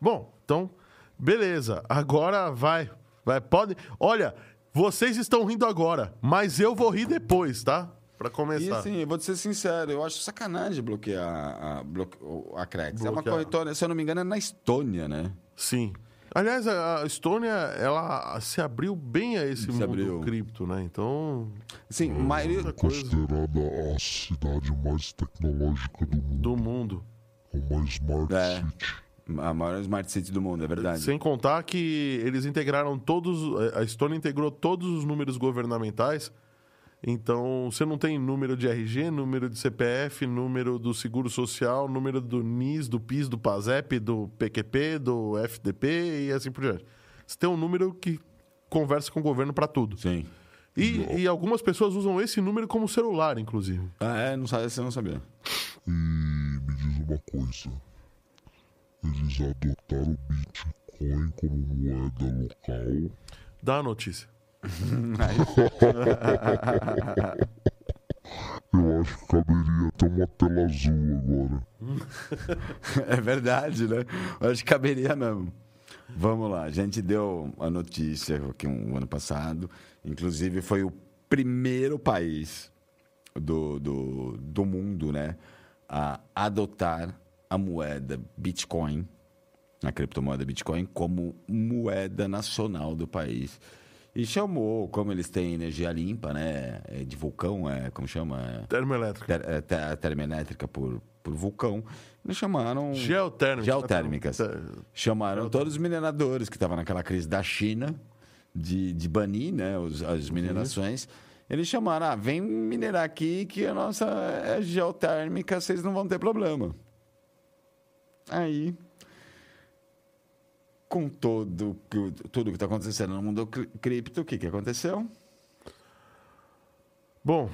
Bom, então, beleza. Agora vai. Vai, pode. Olha, vocês estão rindo agora, mas eu vou rir depois, tá? Pra E começar. assim, eu vou te ser sincero, eu acho sacanagem bloquear a, a, bloque- a Crex. É uma corretora, se eu não me engano, é na Estônia, né? Sim. Aliás, a a Estônia, ela se abriu bem a esse Se mundo abriu. cripto, né? Então, Sim, a maioria. coisa Considerada a cidade mais tecnológica do mundo. do mundo. Uma Smart É. City. A maior smart city do mundo, é verdade. Sem contar que eles integraram todos. A Estônia integrou todos os números governamentais. Então, você não tem número de RG, número de CPF, número do Seguro Social, número do NIS, do PIS, do PASEP, do PQP, do FDP e assim por diante. Você tem um número que conversa com o governo para tudo. Sim. E, e algumas pessoas usam esse número como celular, inclusive. Ah, é? Não sabe, você não sabia. E me diz uma coisa. Eles adotaram o Bitcoin como moeda local. Dá a notícia. Eu acho que caberia até uma tela azul agora. É verdade, né? Eu acho que caberia mesmo. Vamos lá, a gente deu a notícia aqui um ano passado. Inclusive, foi o primeiro país do, do, do mundo, né? A adotar a moeda Bitcoin, a criptomoeda Bitcoin, como moeda nacional do país. E chamou, como eles têm energia limpa, né? é De vulcão, é, como chama? É, Termoelétrica. ter, é, ter- termoelétrica por, por vulcão. Eles chamaram. Geotérmica. Geotérmicas. Chamaram todos os mineradores que estavam naquela crise da China de, de banir né, os- as minerações. Eles chamaram, ah, vem minerar aqui que a nossa é geotérmica, vocês não vão ter problema. Aí, com todo tudo que está acontecendo no mundo cri- cripto, o que, que aconteceu? Bom,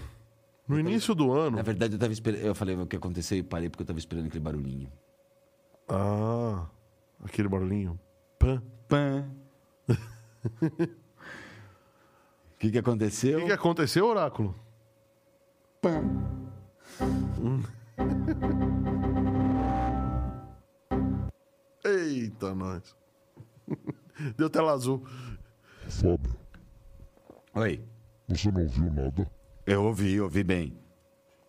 no início do ano. Na verdade, eu, tava esperando, eu falei o que aconteceu e parei porque eu estava esperando aquele barulhinho. Ah, aquele barulhinho. Pã. Pã. O que, que O aconteceu? que, que aconteceu, Oráculo? Pã. Eita, nós. Deu tela azul. Fábio, Oi. você não viu nada? Eu ouvi, ouvi bem.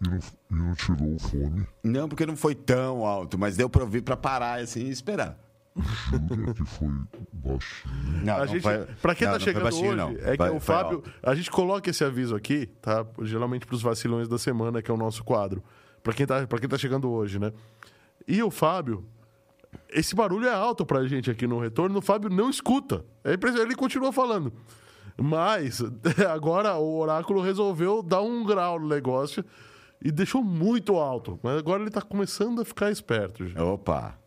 E não, e não tirou o fone? Não, porque não foi tão alto, mas deu pra ouvir pra parar assim e esperar. Jura que foi baixinho? Não, A gente, pra quem tá chegando hoje, é que o Fábio. A gente coloca esse aviso aqui, tá? Geralmente pros vacilões da semana, que é o nosso quadro. Pra quem tá, pra quem tá chegando hoje, né? E o Fábio. Esse barulho é alto pra gente aqui no retorno, o Fábio não escuta. É ele continua falando. Mas agora o oráculo resolveu dar um grau no negócio e deixou muito alto. Mas agora ele tá começando a ficar esperto. Já. Opa.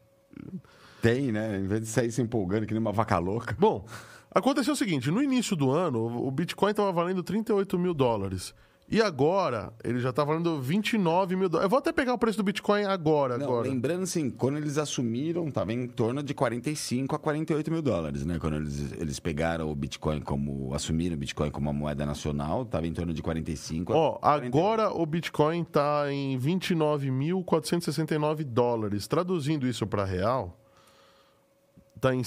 Tem, né? Em vez de sair se empolgando que nem uma vaca louca. Bom, aconteceu o seguinte: no início do ano, o Bitcoin estava valendo 38 mil dólares. E agora, ele já está valendo 29 mil dólares. Eu vou até pegar o preço do Bitcoin agora. Não, agora. lembrando assim, quando eles assumiram, estava em torno de 45 a 48 mil dólares, né? Quando eles, eles pegaram o Bitcoin como. assumiram o Bitcoin como uma moeda nacional, estava em torno de 45 a Ó, 48. agora o Bitcoin está em 29.469 dólares. Traduzindo isso para real, está em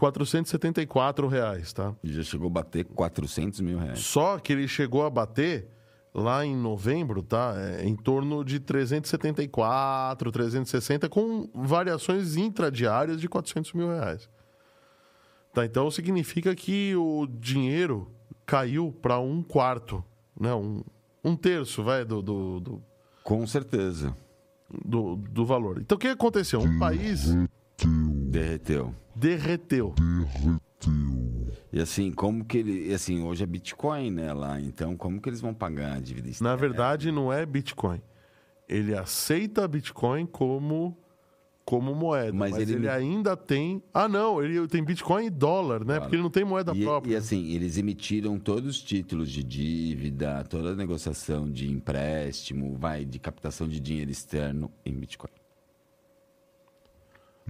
474 reais, tá? E já chegou a bater 400 mil reais. Só que ele chegou a bater lá em novembro, tá? É, em torno de 374, 360, com variações intradiárias de 400 mil reais. Tá, então significa que o dinheiro caiu para um quarto, né? Um, um terço, vai, do, do, do, Com certeza. do, do valor. Então o que aconteceu? Um país Derreteu. derreteu. Derreteu. E assim, como que ele. e assim, hoje é Bitcoin, né? Lá, então, como que eles vão pagar a dívida Na externa? verdade, não é Bitcoin. Ele aceita Bitcoin como, como moeda. Mas Mas, ele ele, ainda tem. Ah, não, ele tem Bitcoin e dólar, né? Porque ele não tem moeda E, própria. e assim, eles emitiram todos os títulos de dívida, toda a negociação de empréstimo, vai, de captação de dinheiro externo em Bitcoin.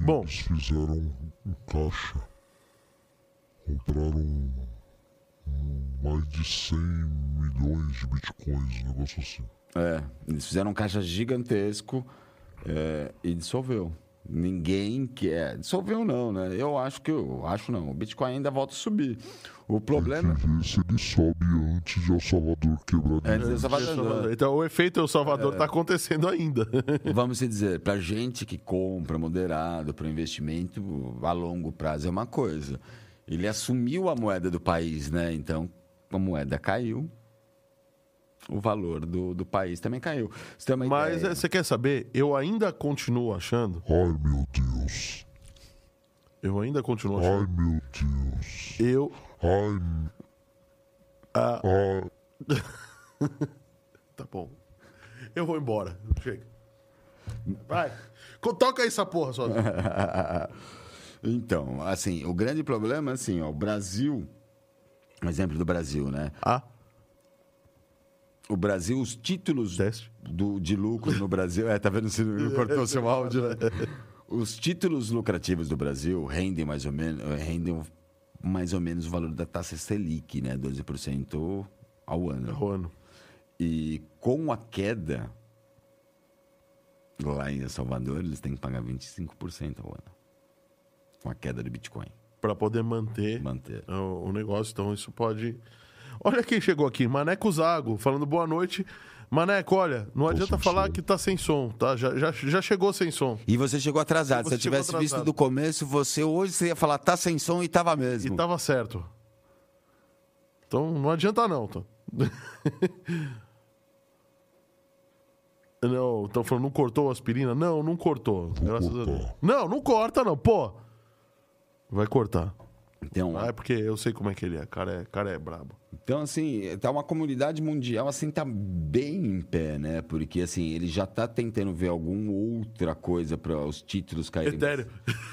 Bom. Eles fizeram um caixa. Compraram mais de 100 milhões de bitcoins, um negócio assim. É, eles fizeram um caixa gigantesco é, e dissolveu. Ninguém quer. Dissolveu não, né? Eu acho que. Eu acho não. O Bitcoin ainda volta a subir. O problema. Tem que ver se ele sobe antes de El Salvador quebrar de Antes vez. de El Salvador. Então o efeito El É. Salvador está acontecendo ainda. Vamos se dizer, para gente que compra moderado, para investimento a longo prazo é uma coisa. Ele assumiu a moeda do país, né? Então a moeda caiu, o valor do, do país também caiu. Você tem uma Mas ideia? é, você quer saber? Eu ainda continuo achando. Ai, meu Deus. Eu ainda continuo Ai, achando. meu Deus. Eu. Ai, Ah, ai. tá bom. Eu vou embora. Chega. Vai. Toca aí essa porra sozinho. Então, assim, o grande problema assim, ó, o Brasil, um exemplo do Brasil, né? Ah, O Brasil, os títulos do, de lucro no Brasil. É, tá vendo se não cortou seu áudio, né? Os títulos lucrativos do Brasil rendem mais ou menos, eh, rendem mais ou menos o valor da taxa Selic, né? 12% ao ano. Juano. E com a queda lá em Salvador, eles têm que pagar 25% ao ano. Com a queda do Bitcoin. Pra poder manter Manter. o, o negócio. Então isso pode. Olha quem chegou aqui. Maneco Zago, falando boa noite. Maneco, olha, não adianta sem falar que tá sem som, tá? Já, já, já chegou sem som. E você chegou atrasado. Você Se eu tivesse chegou visto atrasado. do começo, você hoje você ia falar, tá sem som e tava E mesmo. tava certo. Então não adianta não, tá? Não, estão falando, não cortou a aspirina? Não, não cortou. graças a. Deus. Não, não corta não, pô. Vai cortar. Então, Ah, é porque eu sei como é que ele é. Cara é, cara é brabo. Então, assim, tá uma comunidade mundial, assim, tá bem em pé, né? Porque, assim, ele já tá tentando ver alguma outra coisa para os títulos caírem Ethereum.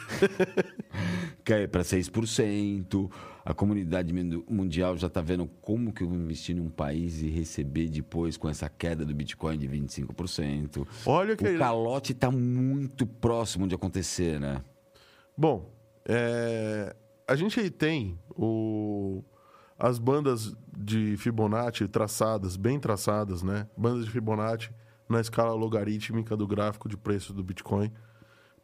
cair para 6%. A comunidade mun- mundial já tá vendo como que eu vou investir num país e receber depois com essa queda do Bitcoin de 25%. Olha que O calote tá muito próximo de acontecer, né? Bom, é, a gente aí tem o, as bandas de Fibonacci traçadas, bem traçadas, né? Bandas de Fibonacci na escala logarítmica do gráfico de preço do Bitcoin,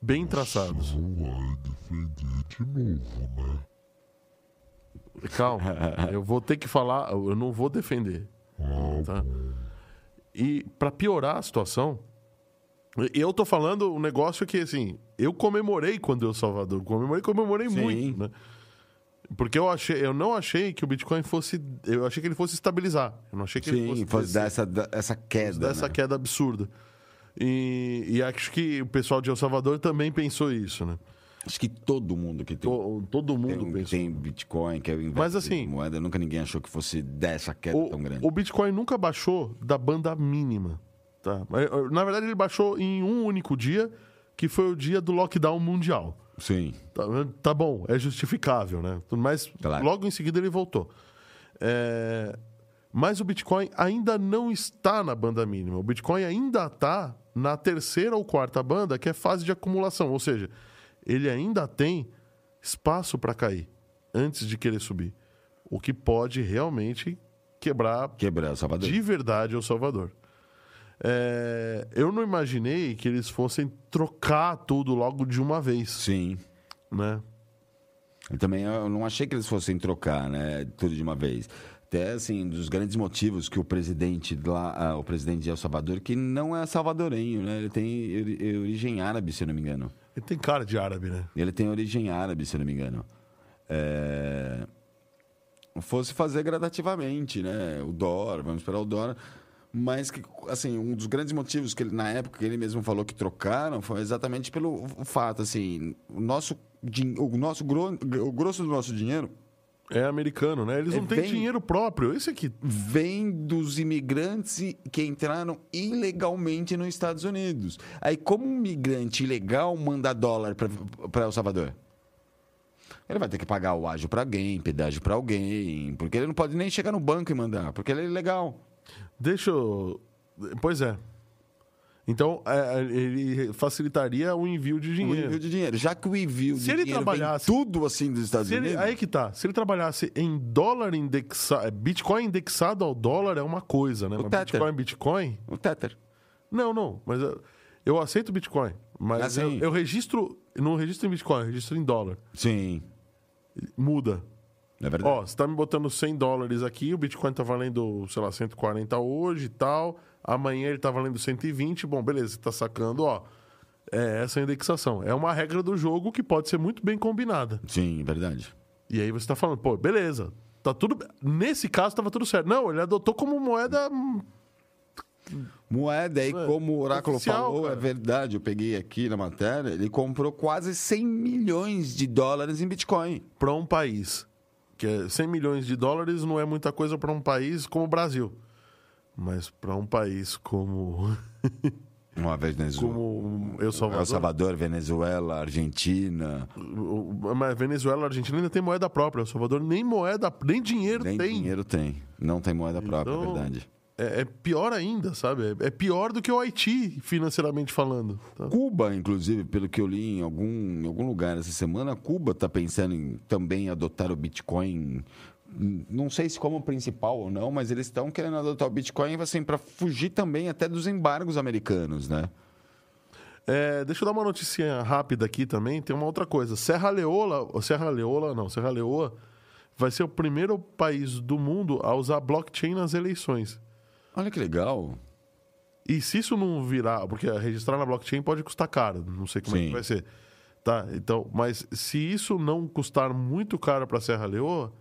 bem traçados. Não vai defender de novo, né? Calma, eu vou ter que falar, eu não vou defender. Tá? E para piorar a situação, eu tô falando um negócio que assim, eu comemorei quando eu Salvador, comemorei, comemorei Sim. muito, né? Porque eu achei, eu não achei que o Bitcoin fosse, eu achei que ele fosse estabilizar. Eu não achei que ele Sim, fosse fosse descer, dar essa, essa queda. dessa né? queda absurda. E, e acho que o pessoal de El Salvador também pensou isso, né? Acho que todo mundo que tem, To- Todo tem, mundo pensou. tem Bitcoin, que é Mas, assim, moeda, nunca ninguém achou que fosse dessa queda O, tão grande. o Bitcoin nunca baixou da banda mínima. Tá? Na verdade, ele baixou em um único dia, que foi o dia do lockdown mundial. Sim. Tá, tá bom, é justificável, né? Mas Claro. logo em seguida ele voltou. É, Mas o Bitcoin ainda não está na banda mínima. O Bitcoin ainda está na terceira ou quarta banda, que é fase de acumulação. Ou seja, ele ainda tem espaço para cair antes de querer subir. O que pode realmente quebrar Quebrar Salvador. de verdade El Salvador. É, eu não imaginei que eles fossem trocar tudo logo de uma vez, Sim. né? Eu também eu não achei que eles fossem trocar, né? Tudo de uma vez. Até assim, um dos grandes motivos que o presidente lá, ah, o presidente de El Salvador, que não é salvadorenho, né? Ele tem ori- origem árabe, se eu não me engano. Ele tem cara de árabe, né? Ele tem origem árabe, se eu não me engano. É, Fosse fazer gradativamente, né? O dólar, vamos esperar o dólar. Mas que, assim, um dos grandes motivos que ele, na época que ele mesmo falou que trocaram foi exatamente pelo fato, assim, o nosso, o nosso gro- o grosso do nosso dinheiro É americano, né? Eles É, não têm vem- dinheiro próprio. Esse aqui. vem dos imigrantes que entraram ilegalmente nos Estados Unidos. Aí, como um migrante ilegal manda dólar para El Salvador? Ele vai ter que pagar o ágio para alguém, pedágio para alguém, porque ele não pode nem chegar no banco e mandar, porque ele é ilegal. Deixa eu. Pois é. Então, é, ele facilitaria o envio de O dinheiro. envio de dinheiro. Já que o envio Se de ele dinheiro trabalhasse- tudo assim dos Estados Se ele- Unidos... aí que tá. Se ele trabalhasse em dólar indexado. Bitcoin indexado ao dólar é uma coisa, né? O Mas Tether. Bitcoin, Bitcoin. O Tether. Não, não. Mas eu, eu aceito Bitcoin. Mas Ah, eu, eu registro. Não registro em Bitcoin, eu registro em dólar. Sim, Muda. É verdade. Ó, você tá me botando 100 dólares aqui, o Bitcoin tá valendo, sei lá, 140 hoje e tal. Amanhã ele tá valendo 120. Bom, beleza, você tá sacando, ó. É essa indexação. É uma regra do jogo que pode ser muito bem combinada. Sim, é verdade. E aí você tá falando, pô, beleza. Tá tudo. Nesse caso tava tudo certo. Não, ele adotou como moeda. Moeda, aí É, como o Oráculo oficial, falou, cara. é verdade, eu peguei aqui na matéria, ele comprou quase 100 milhões de dólares em Bitcoin. para um país. Que é 100 milhões de dólares não é muita coisa para um país como o Brasil. Mas para um país como, Uma vez Venezuela. como El El Salvador. Salvador, Venezuela, Argentina, Mas Venezuela Argentina ainda tem moeda própria. El Salvador nem moeda, nem dinheiro nem tem. dinheiro tem. Não tem moeda própria, Então, é verdade. É, é pior ainda, sabe? É, pior do que o Haiti, financeiramente falando. tá? Cuba, inclusive, pelo que eu li em algum, em algum lugar essa semana, Cuba está pensando em também adotar o Bitcoin. Não sei se como principal ou não, mas eles estão querendo adotar o Bitcoin assim, para fugir também até dos embargos americanos, né? É, deixa eu dar uma notícia rápida aqui também. Tem uma outra coisa. Serra Leola, Serra Leola, não, Serra Leoa vai ser o primeiro país do mundo a usar blockchain nas eleições. Olha que legal. E se isso não virar, porque registrar na blockchain pode custar caro, não sei como é que vai ser. Tá, então, mas se isso não custar muito caro para Serra Leoa,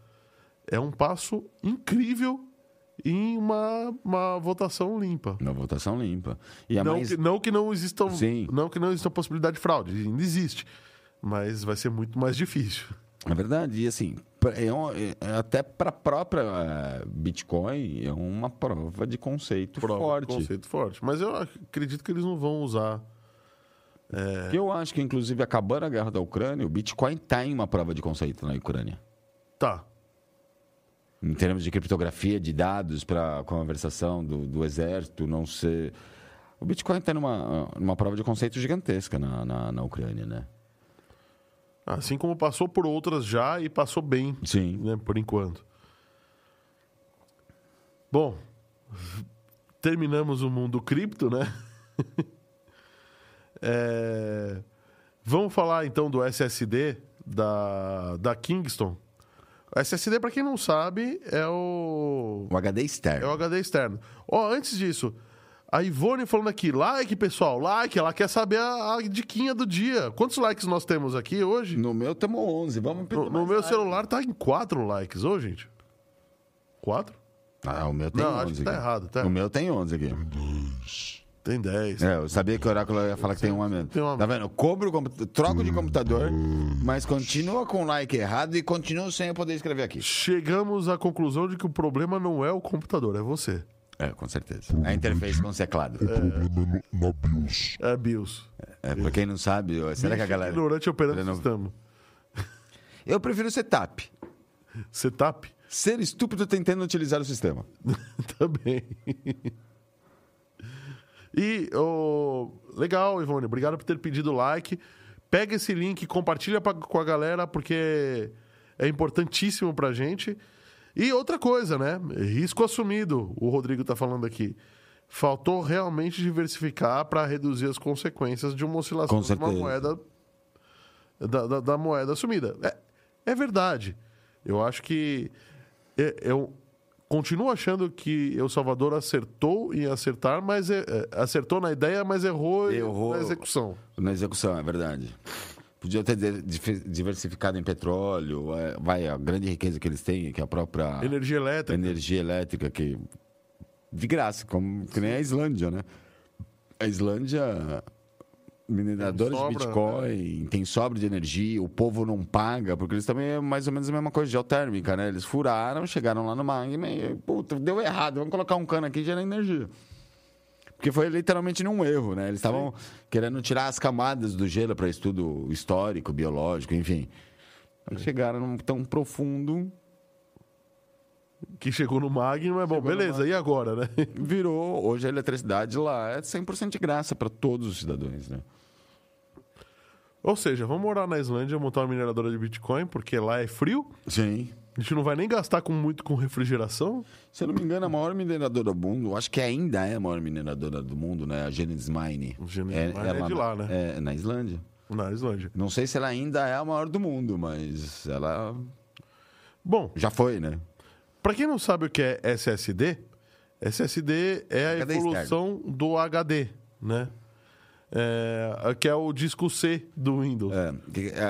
é um passo incrível em uma, uma votação limpa. Uma votação limpa. E não, mais... que, não que não existam, Sim. não que não exista possibilidade de fraude, ainda existe, mas vai ser muito mais difícil. É verdade. E assim, é um- é- é até para a própria eh, Bitcoin, é uma prova de conceito Prova de forte. Conceito forte. Mas eu acredito que eles não vão usar. É. Eu acho que, inclusive, acabando a guerra da Ucrânia, o Bitcoin está em uma prova de conceito na Ucrânia. Tá. Em termos de criptografia de dados para conversação do, do exército, não ser. O Bitcoin está numa, numa prova de conceito gigantesca na, na, na Ucrânia, né? Assim como passou por outras já e passou bem, Sim. né, por enquanto. Bom, terminamos o mundo cripto, né? É, Vamos falar então do SSD da, da Kingston. O SSD, para quem não sabe, é o O HD externo. é o HD externo. Ó, antes disso, a Ivone falando aqui, like, pessoal, like, ela quer saber a, a diquinha do dia. Quantos likes nós temos aqui hoje? No meu temos 11. Vamos No, no meu likes. celular tá em 4 likes, ô, gente. 4? Ah, o meu tem Não, 11. acho que tá aqui. errado, tá? O meu tem 11 aqui. Tem 10. É, eu sabia que o Oráculo ia falar que tem um a menos. Tem um a Tá vendo? Eu cobro, troco de computador, mas continua com o like errado e continuo sem eu poder escrever aqui. Chegamos à conclusão de que o problema não é o computador, é você. É, com certeza. A interface com o teclado. O problema é no, na BIOS. É BIOS. É, pra quem não sabe, será que a galera. Ignorante operando o Não- sistema. Eu prefiro setup. Setup? Ser estúpido tentando utilizar o sistema. Também. E, ô, legal, Ivone, obrigado por ter pedido o like. Pega esse link, compartilha pra- com a galera, porque é importantíssimo pra gente. E outra coisa, né? Risco assumido, o Rodrigo tá falando aqui. Faltou realmente diversificar para reduzir as consequências de uma oscilação de uma moeda da, da- da moeda assumida. É, É verdade. Eu acho que. é- Eu continuo achando que El Salvador acertou em acertar, mas é- é, acertou na ideia, mas errou, Errou. na execução. Na execução, é verdade. Podia ter diversificado em petróleo, é, vai, a grande riqueza que eles têm, que é a própria Energia elétrica. energia elétrica, que de graça, como que nem a Islândia, né? A Islândia, mineradores Tem de sobra, Bitcoin, tem sobra de energia, o povo não paga, porque eles também é mais ou menos a mesma coisa, geotérmica, né? Eles furaram, chegaram lá no magma e, puta, deu errado, vamos colocar um cano aqui e gerar energia. Porque foi literalmente num erro, né? Eles estavam querendo tirar as camadas do gelo para estudo histórico, biológico, enfim. Chegaram num tão profundo, Que chegou no magma, é bom, beleza, e agora, né? virou. Hoje a eletricidade lá é 100% de graça para todos os cidadãos, né? Ou seja, vamos morar na Islândia, montar uma mineradora de Bitcoin, porque lá é frio, Sim. A gente não vai nem gastar com muito com refrigeração. Se eu não me engano, a maior mineradora do mundo, acho que ainda é a maior mineradora do mundo, né? A Genesis Mine. Genesis Mine é de lá, né? É, na Islândia. Na Islândia. Não sei se ela ainda é a maior do mundo, mas ela Bom, já foi, né? Pra quem não sabe o que é SSD, SSD é a HD evolução do HD, né? É, que é o disco C do Windows. É,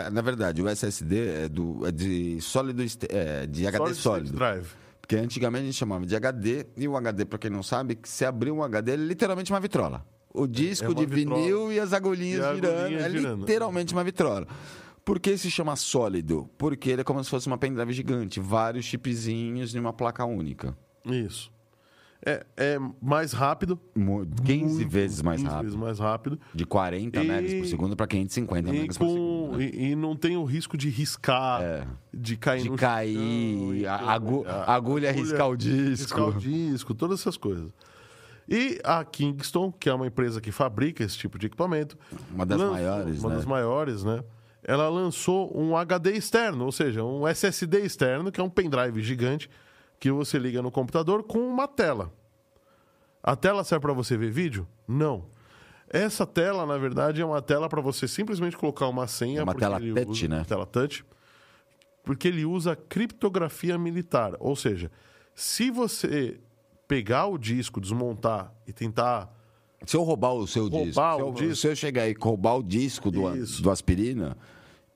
é, na verdade, o SSD é, do, é de sólido, é, de HD Solid sólido. Drive. Porque antigamente a gente chamava de HD, e o HD, pra quem não sabe, que se abrir um HD, é literalmente uma vitrola. O disco É uma de vitrola. vinil e as agulhinhas E girando. agulhinha é girando. literalmente uma vitrola. Por que se chama sólido? Porque ele é como se fosse uma pendrive gigante, vários chipzinhos em uma placa única. Isso. É, é mais rápido. Mu- 15 muito, vezes mais 15 rápido. vezes mais rápido. De 40 E- por segundo para 550 E, por com- segundo. né? e, e não tem o risco de riscar, É. de cair De no cair, chão, e- a agu- a agulha riscar o disco. Riscar o disco, todas essas coisas. E a Kingston, que é uma empresa que fabrica esse tipo de equipamento. Uma das lançou- maiores, Uma né? das maiores, né? Ela lançou um HD externo, ou seja, um SSD externo, que é um pendrive gigante que você liga no computador com uma tela. A tela serve para você ver vídeo? Não. Essa tela, na verdade, é uma tela para você simplesmente colocar uma senha. É uma tela touch, usa- né? Tela touch. Porque ele usa criptografia militar. Ou seja, se você pegar o disco, desmontar e tentar Se eu roubar o seu Roubar disco, o se eu, disco. se eu chegar e roubar o disco do, Isso. do aspirina,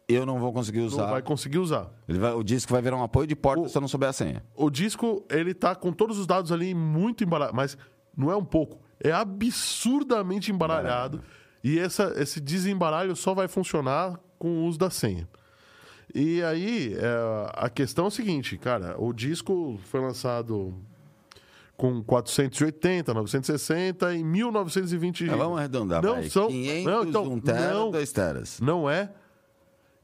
eu não vou conseguir não usar. vai conseguir usar. Vai- o disco vai virar um apoio de porta se eu não souber a senha. O disco, ele tá com todos os dados ali muito embaralhado, mas não é um pouco, é absurdamente embaralhado. E essa, esse desembaralho só vai funcionar com o uso da senha. E aí, é, a questão é o seguinte, cara, o disco foi lançado com 480, 960 e 1920 É, GB. vamos arredondar, Não vai. são- 500, não, então, 1 tera, não. 2 teras. Não é.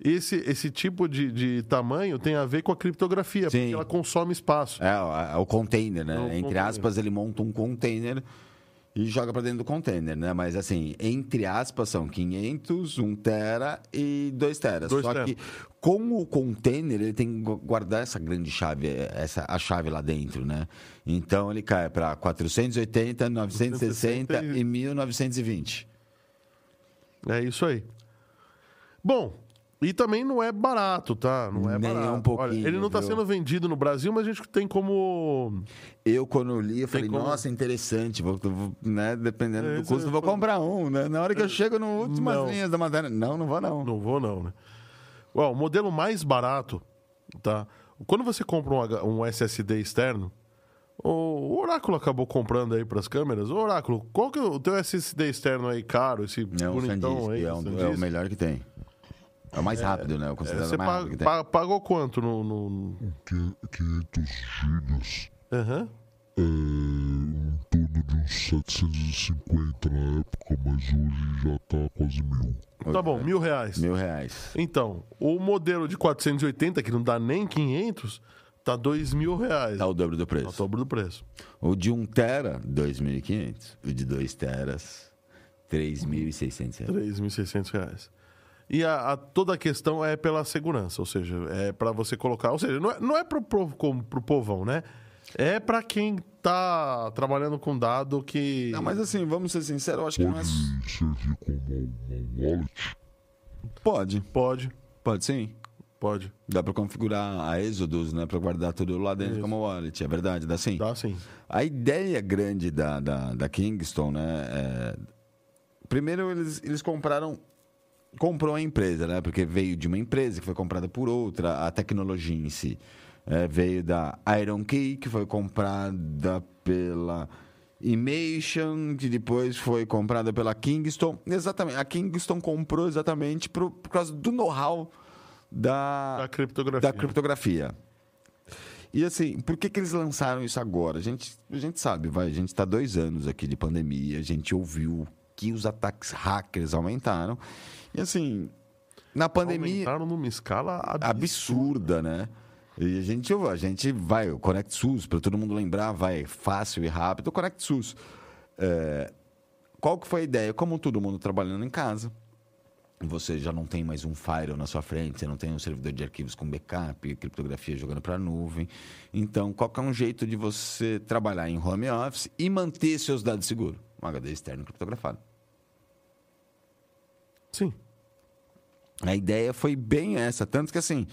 Esse, esse tipo de, de tamanho tem a ver com a criptografia, Sim. porque ela consome espaço. É, o- é o container, né? É o entre container. aspas, ele monta um container e joga pra dentro do container, né? Mas assim, entre aspas, são 500, 1 tera e 2 teras. Dois Só tera. que com o container, ele tem que gu- guardar essa grande chave, essa, a chave lá dentro, né? Então ele cai para 480, 960 960 e 1920. É isso aí. Bom, e também não é barato, tá? Não é Nem barato. um pouquinho, Olha, ele não está sendo vendido no Brasil, mas a gente tem como. Eu, quando li, eu falei, como- nossa, interessante, vou, vou, né? Dependendo É, do custo, é vou comprar um, né? Na hora que eu chego nas últimas Não. linhas da matéria, não, não vou não. Não vou, não, né? O modelo mais barato, tá? Quando você compra um, um SSD externo, o Oráculo acabou comprando aí para as câmeras. Ô, Oráculo, qual que é o teu SSD externo aí caro, esse É um bonitão aí? é, um- é o melhor que tem. É o mais rápido, né? Eu É, considero você o mais pa- rápido que tem. pagou quanto no. no... Que- 500 gigas. Aham. É, em torno de uns 750 na época, mas hoje já tá quase mil. Tá bom, mil reais. Mil reais. Então, o modelo de 480, que não dá nem 500, tá dois mil reais. Tá o dobro do É o preço. dobro do preço. O de 1 tera, 2.500. O de 2 teras, 3.600 reais. 3.600 reais. E a, a- toda a questão é pela segurança, ou seja, é para você colocar. Ou seja, não é, não é como pro povão, né? É para quem tá trabalhando com dado que. Não, mas assim, vamos ser sinceros, eu acho que não é... Pode servir como wallet. Pode, Pode. pode sim. Pode. Dá para configurar a Exodus, né? Para guardar tudo lá dentro Isso. como wallet. É verdade, dá sim. Dá sim. A ideia grande da, da, da Kingston, né? é- Primeiro, eles, eles compraram. Comprou a empresa, né? Porque veio de uma empresa que foi comprada por outra, a tecnologia em si. É, veio da Iron Key, que foi comprada pela Imation, que depois foi comprada pela Kingston. Exatamente. A Kingston comprou exatamente por, por causa do know-how da, Da criptografia. da criptografia. E assim, por que, que eles lançaram isso agora? A gente, a gente sabe, vai, a gente está dois anos aqui de pandemia, a gente ouviu que os ataques hackers aumentaram. E assim, na pandemia, Aumentaram numa escala absurda. absurda, né? E a gente, a gente vai, o Connect SUS, para todo mundo lembrar, vai fácil e rápido, o Connect SUS. É, qual que foi a ideia? Como todo mundo trabalhando em casa, você já não tem mais um firewall na sua frente, você não tem um servidor de arquivos com backup, criptografia jogando para a nuvem. Então, qual que é um jeito de você trabalhar em home office e manter seus dados seguros? Um HD externo criptografado. Sim. A ideia foi bem essa, tanto que assim,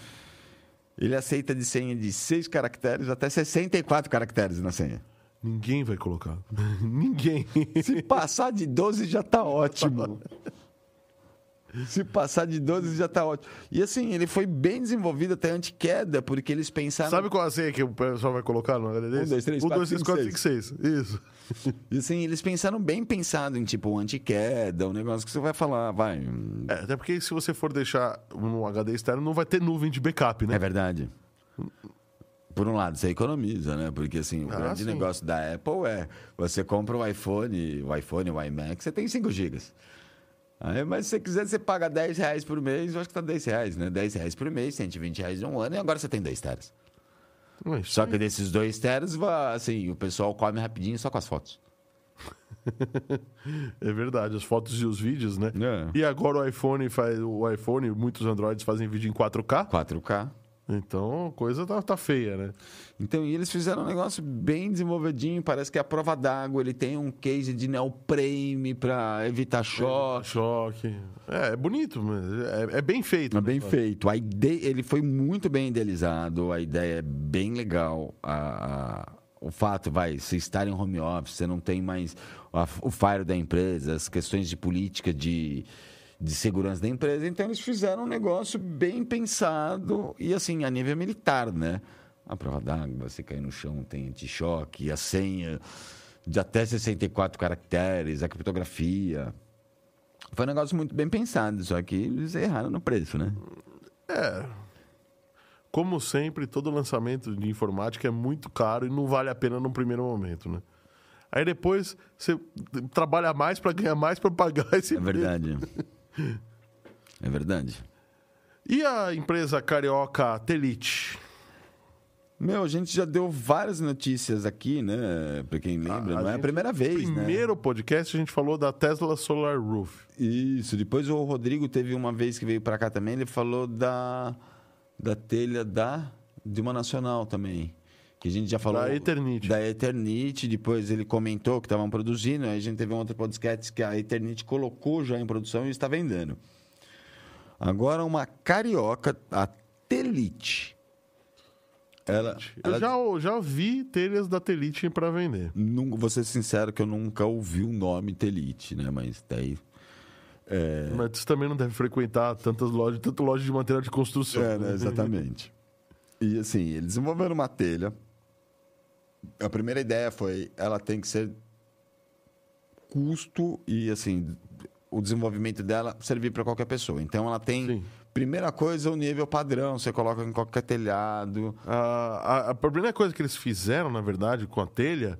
ele aceita de senha de 6 caracteres até 64 caracteres na senha. Ninguém vai colocar. Ninguém. Se passar de 12 já tá ótimo. Se passar de 12 já tá ótimo. E assim, ele foi bem desenvolvido até anti-queda, porque eles pensaram. Sabe qual a senha que o pessoal vai colocar no HD desse? Um, dois, três, 1, quatro, 2, 3, cinco, 4, 5, 6. Isso. E assim, eles pensaram bem pensado em tipo anti-queda, um negócio que você vai falar, vai. É, até porque se você for deixar no HD externo, não vai ter nuvem de backup, né? É verdade. Por um lado, você economiza, né? Porque assim, o Ah, grande sim. negócio da Apple é você compra o iPhone, o iPhone, o iMac, você tem 5 GB. Aí, mas se você quiser, você paga 10 reais por mês, eu acho que tá 10 reais, né? 10 reais por mês, 120 reais em um ano, e agora você tem 2 teras. Mas, Só que desses 2 teras, assim, o pessoal come rapidinho só com as fotos. É verdade, as fotos e os vídeos, né? É. E agora o iPhone faz. O iPhone, muitos Androids fazem vídeo em 4K. 4K. Então a coisa tá, tá feia, né? Então, e eles fizeram um negócio bem desenvolvedinho, parece que é a prova d'água, ele tem um case de neoprene para evitar choque. Choque. É, é bonito, mas é, é bem feito. É né? bem feito. A ideia, ele foi muito bem idealizado, a ideia é bem legal. A- a- o fato, vai, você estar em home office, você não tem mais a- o fire da empresa, as questões de política de, de segurança da empresa. Então, eles fizeram um negócio bem pensado e, assim, a nível militar, né? A prova d'água, você cair no chão, tem anti-choque, a senha de até 64 caracteres, a criptografia. Foi um negócio muito bem pensado, só que eles erraram no preço, né? É. Como sempre, todo lançamento de informática é muito caro e não vale a pena no primeiro momento, né? Aí depois você trabalha mais para ganhar mais para pagar esse É verdade. É verdade. E a empresa carioca Telite? Meu, a gente já deu várias notícias aqui, né? Pra quem lembra, A não é a primeira vez, né? Primeiro podcast a gente falou da Tesla Solar Roof. Isso. Depois o Rodrigo teve uma vez que veio pra cá também, ele falou da, da telha da, de uma nacional também. Que a gente já falou. Da Eternit. Da Eternit. Depois ele comentou que estavam produzindo. Aí a gente teve um outro podcast que a Eternit colocou já em produção e está vendendo. Agora uma carioca, a Telite. Ela, Eu ela já, já vi telhas da Telite para vender. Nun- vou ser sincero que eu nunca ouvi o nome Telite, né? Mas daí. É, Mas você também não deve frequentar tantas lojas, tanto loja de material de construção. é, né? exatamente. E assim, eles desenvolveram uma telha. A primeira ideia foi, ela tem que ser custo e assim, o desenvolvimento dela servir para qualquer pessoa. Então ela tem, Sim. primeira coisa, o nível padrão, você coloca em qualquer telhado. A, a, a primeira coisa que eles fizeram, na verdade, com a telha,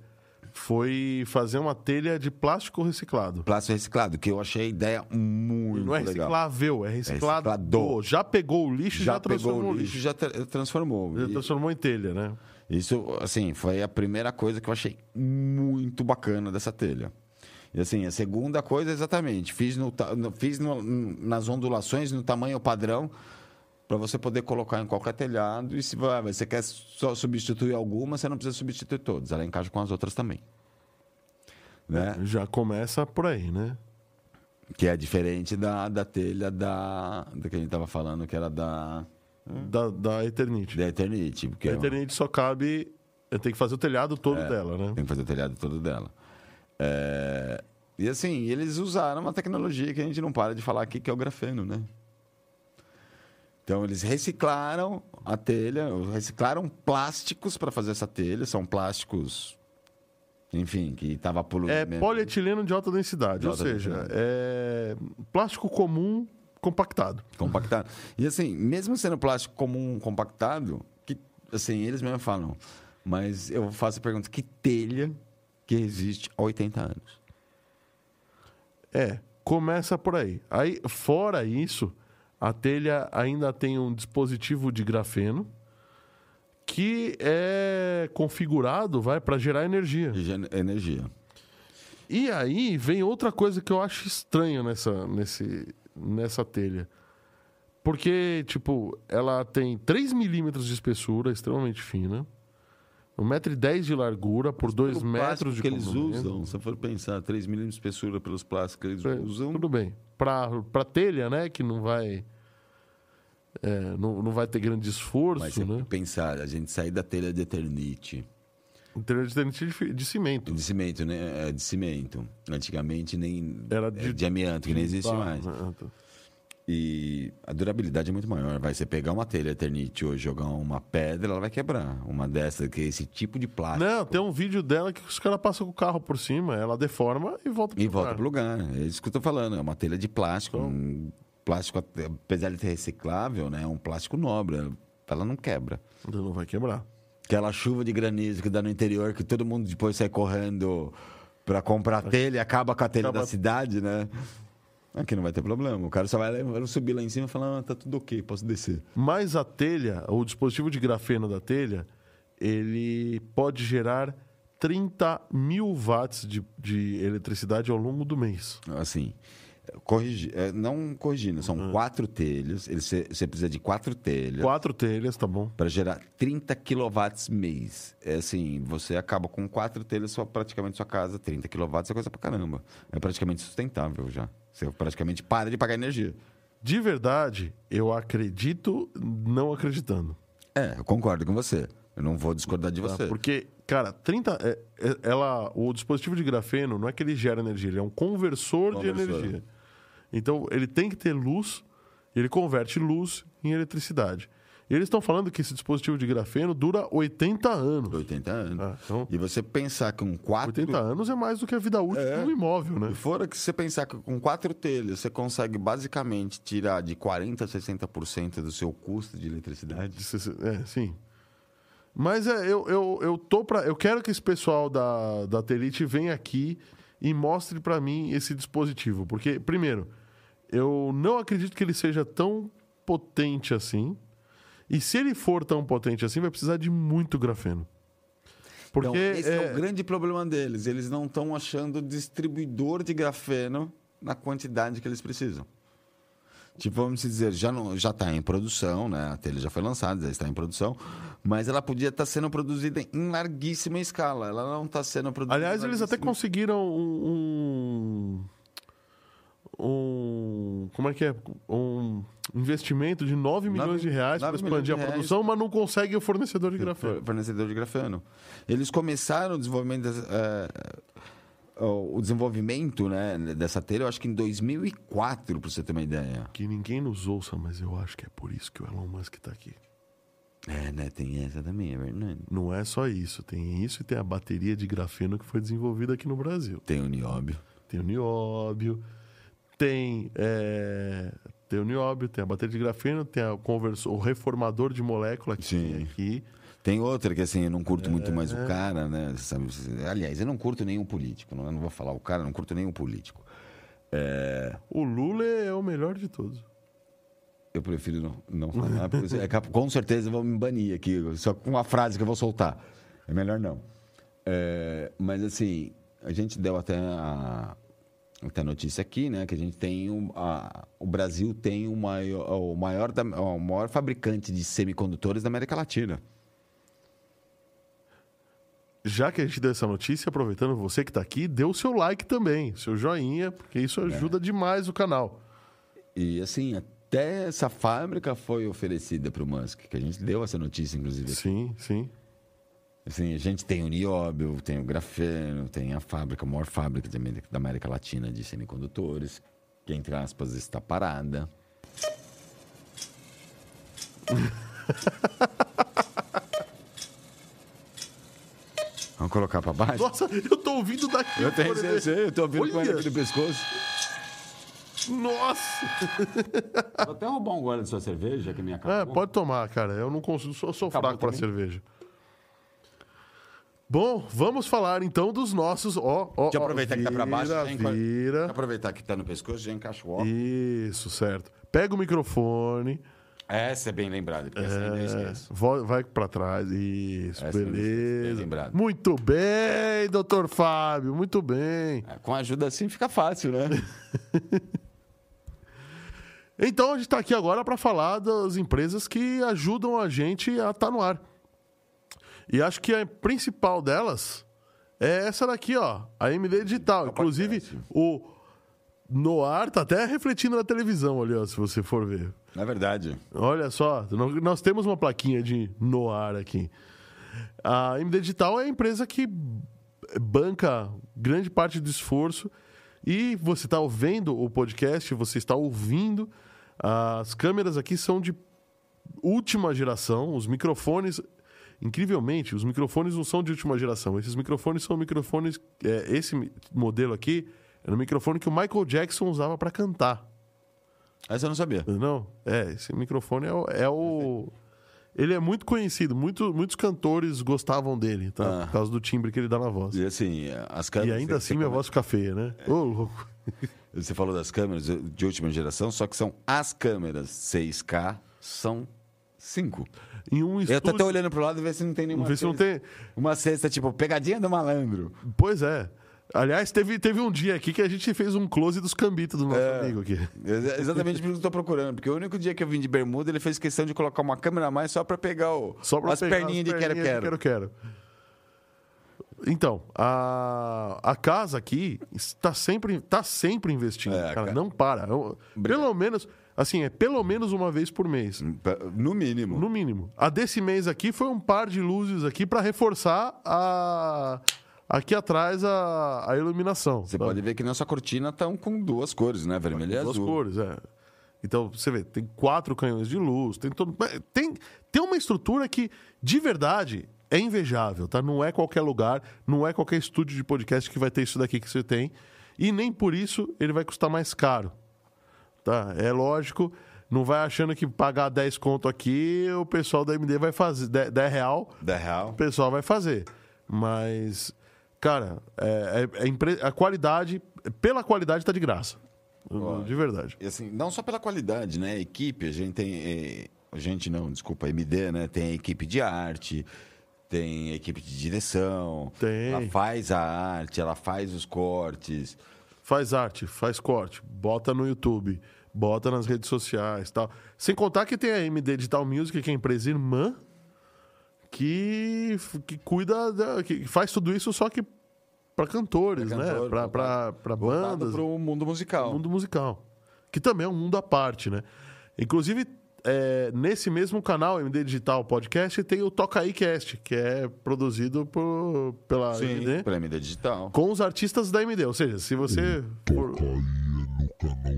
foi fazer uma telha de plástico reciclado. Plástico reciclado, que eu achei a ideia muito Não é legal. reciclável, é reciclado. reciclador. Já pegou o lixo, já, Já pegou transformou o lixo, já tra- transformou. Já transformou em telha, né? Isso, assim, foi a primeira coisa que eu achei muito bacana dessa telha. E assim, a segunda coisa, exatamente, fiz, no, fiz no- nas ondulações no tamanho padrão para você poder colocar em qualquer telhado e se você quer só substituir alguma, você não precisa substituir todas, ela encaixa com as outras também. Né? Já começa por aí, né? Que é diferente da, da telha da, da que a gente estava falando, que era da da, da Eternit. Da Eternity, porque A é uma- Eternit só cabe. Tem que fazer o telhado todo dela, né? tem que fazer o telhado todo dela. É, E assim, eles usaram uma tecnologia que a gente não para de falar aqui, que é o grafeno, né? Então, eles reciclaram a telha, reciclaram plásticos para fazer essa telha. São plásticos, enfim, que estava poluindo. É polietileno de alta densidade, De ou alta seja, densidade. é plástico comum compactado. compactado. E assim, mesmo sendo plástico comum compactado, que assim, eles mesmo falam, mas eu faço a pergunta, que telha que existe há 80 anos? É, começa por aí. Aí, fora isso, a telha ainda tem um dispositivo de grafeno que é configurado, vai, para gerar energia. Energia. E aí vem outra coisa que eu acho estranho nessa, nesse, nessa telha. Porque, tipo, ela tem 3 milímetros de espessura, extremamente fina. 1,10m de largura por 2 Pelo metros de que eles usam, se for pensar, 3 milímetros de espessura pelos plásticos que eles É, usam, Tudo bem. Pra, pra telha, né? Que não vai. é, não, não vai ter grande esforço, mas né? pensar, a gente sair da telha de Eternite, Telha de, de, de cimento. de cimento, né? É, De cimento. Antigamente nem Era é, de- de, amianto, que nem existe mais. ah, tá. E a durabilidade é muito maior. Vai você pegar uma telha Eternite hoje, jogar uma pedra, ela vai quebrar. Uma dessa, que é esse tipo de plástico. Não, tem um vídeo dela que os caras passam com o carro por cima, ela deforma e volta pro E volta lugar. pro lugar. É isso que eu tô falando. É uma telha de plástico. Então- Um plástico, apesar de ser reciclável, né? É um plástico nobre. Ela não quebra. Não vai quebrar. Aquela chuva de granizo que dá no interior, que todo mundo depois sai correndo pra comprar telha e acaba com a telha Acaba- da cidade, né? Aqui não vai ter problema. O cara só vai, vai subir lá em cima e falar, ah, tá tudo ok, posso descer. Mas a telha, o dispositivo de grafeno da telha, ele pode gerar 30 mil watts de, de eletricidade ao longo do mês. Assim, corrigi, é, não corrigindo, são Ah. quatro telhas. Ele- Você precisa de quatro telhas. Quatro telhas, tá bom? para gerar 30 quilowatts mês. É assim, você acaba com quatro telhas, sua, praticamente sua casa, 30 quilowatts é coisa pra caramba. É praticamente sustentável já. Você praticamente para de pagar energia. De verdade, eu acredito não acreditando. É, eu concordo com você. Eu não vou discordar de tá? você. Porque, cara, 30. é- é- ela, o dispositivo de grafeno não é que ele gera energia, ele é um conversor, de Conversor. energia. Então, ele tem que ter luz, ele converte luz em eletricidade. E eles estão falando que esse dispositivo de grafeno dura 80 anos. 80 anos. Ah, então, E você pensar que com quatro... 80 anos é mais do que a vida útil É. de um imóvel, né? E fora que você pensar que com quatro telhas você consegue basicamente tirar de 40% a 60% do seu custo de eletricidade. É, sim. Mas é, eu, eu, eu tô pra. Eu quero que esse pessoal da, da Telite venha aqui e mostre pra mim esse dispositivo. Porque, primeiro, eu não acredito que ele seja tão potente assim. E se ele for tão potente assim, vai precisar de muito grafeno. Porque então, esse é... é- o grande problema deles. Eles não estão achando distribuidor de grafeno na quantidade que eles precisam. Tipo, vamos dizer, já não, já está em produção, né? A telha já foi lançada, já está em produção, mas ela podia estar sendo produzida em larguíssima escala. Ela não está sendo produzida. Aliás, eles até conseguiram um, um, um- Como é que é? Um investimento de 9 milhões Nove- de reais para expandir a de reais. produção, mas não conseguem o fornecedor de grafeno. fornecedor de grafeno. Eles começaram o desenvolvimento dessa- o o desenvolvimento né, dessa telha, eu acho que em 2004, para você ter uma ideia. Que ninguém nos ouça, mas eu acho que é por isso que o Elon Musk está aqui. É, né? Tem essa também, é verdade. Não é só isso, tem isso e tem a bateria de grafeno que foi desenvolvida aqui no Brasil. Tem o nióbio. Tem o nióbio, tem, é, tem o nióbio, tem a bateria de grafeno, tem a conversor, o reformador de molécula que Sim. tem aqui. Tem outra que assim, eu não curto muito mais É. o cara, né? Sabe? Aliás, eu não curto nenhum político. Não, eu não vou falar o cara, não curto nenhum político. É, O Lula é o melhor de todos. eu prefiro não, não falar, porque é com certeza vão me banir aqui, só com uma frase que eu vou soltar. É melhor não. É, mas assim, a gente deu até a, a notícia aqui, né? Que a gente tem um, a- o Brasil tem o maior, o maior, da- o maior fabricante de semicondutores da América Latina. Já que a gente deu essa notícia, aproveitando você que está aqui, dê o seu like também, seu joinha, porque isso ajuda demais o canal. E assim, até essa fábrica foi oferecida para o Musk, que a gente deu essa notícia, inclusive. Sim, sim. Assim, a gente tem o nióbio, tem o grafeno, tem a fábrica, a maior fábrica da América Latina de semicondutores, que, entre aspas, está parada. Vamos colocar para baixo? Nossa, eu tô ouvindo daqui. Eu tenho certeza, eu tô ouvindo com ele aqui no pescoço. Nossa! Vou até roubar um gole de sua cerveja, que a minha É, pode tomar, cara. Eu não consigo, sou, sou Acabou fraco pra também? cerveja. Bom, vamos falar então dos nossos. Ó, ó, Deixa eu ó, aproveitar que tá pra baixo. Vira, já enco- vira. Deixa eu aproveitar que tá no pescoço, já encaixo o. Isso, certo. Pega o microfone, Essa é bem lembrada, porque essa ainda eu é, esqueço. vai pra trás. Isso, Essa bem beleza. lembrado. Muito bem, doutor Fábio, muito bem. É, Com ajuda assim fica fácil, né? Então a gente está aqui agora para falar das empresas que ajudam a gente a estar no ar. E acho que a principal delas é essa daqui, ó, a MD Digital. Inclusive, o Noar tá até refletindo na televisão ali, ó, se você for ver. Na verdade. Olha só, nó- nós temos uma plaquinha de Noar aqui. A MD Digital é a empresa que banca grande parte do esforço e você está ouvindo o podcast, você está ouvindo. As câmeras aqui são de última geração, os microfones. Incrivelmente, os microfones não são de última geração. Esses microfones são microfones. é, esse modelo aqui era o microfone que o Michael Jackson usava para cantar. Essa eu não sabia. Não, é, esse microfone é o. é o- ele é muito conhecido, muito, muitos cantores gostavam dele, tá? Ah. Por causa do timbre que ele dá na voz. E assim, as E câmeras. ainda você- assim minha você- voz fica feia, né? Ô, louco. Você falou das câmeras de última geração, só que são as câmeras 6K, são 5. Em um Eu tô estúdio. até olhando pro lado e ver se não tem nenhuma. Vê se não tem. Uma cesta, tipo, pegadinha do malandro. Pois é. Aliás, teve, teve um dia aqui que a gente fez um close dos cambitos do nosso É. amigo aqui. Ex- Exatamente por isso que eu tô procurando. Porque o único dia que eu vim de bermuda, ele fez questão de colocar uma câmera a mais só pra pegar o, Só pra as pegar perninhas de as perninhas quero-quero. quero-quero. Então, a, a casa aqui está sempre, tá sempre investindo, É, cara, ca- não para. Eu- Pelo menos, assim, é pelo menos uma vez por mês. No mínimo. No mínimo. A desse mês aqui foi um par de luzes aqui para reforçar a aqui atrás a, a iluminação. Você tá? pode ver que nossa cortina estão com duas cores, né? Vermelho e duas azul. cores, é. Então, você vê, tem quatro canhões de luz, tem todo. Tem, tem uma estrutura que, de verdade, é invejável, tá? Não é qualquer lugar, não é qualquer estúdio de podcast que vai ter isso daqui que você tem. E nem por isso ele vai custar mais caro. Tá? É lógico, não vai achando que pagar 10 conto aqui, o pessoal da MD vai fazer. 10, 10 real, Da real. o pessoal vai fazer. Mas, cara, é, é- é impre- a qualidade, pela qualidade tá de graça. De verdade. E assim, não só pela qualidade, né? A equipe, a gente tem. eh, a gente não, desculpa, a MD, né? Tem a equipe de arte, tem equipe de direção. Tem. Ela faz a arte, ela faz os cortes. Faz arte, faz corte, bota no YouTube, bota nas redes sociais tal. Sem contar que tem a MD Digital Music, que é a empresa irmã, que, que cuida, da- que faz tudo isso só que para cantores, Pra né? cantor, Pra- Pra pra Voltado bandas, pro mundo musical. mundo musical. Que também é um mundo à parte, né? Inclusive, é, nesse mesmo canal, MD Digital Podcast, tem o Toca Aí Cast, que é produzido por, pela Sim, MD, pela MD Digital. com os artistas da MD. Ou seja, se você for... Toca aí é no canal da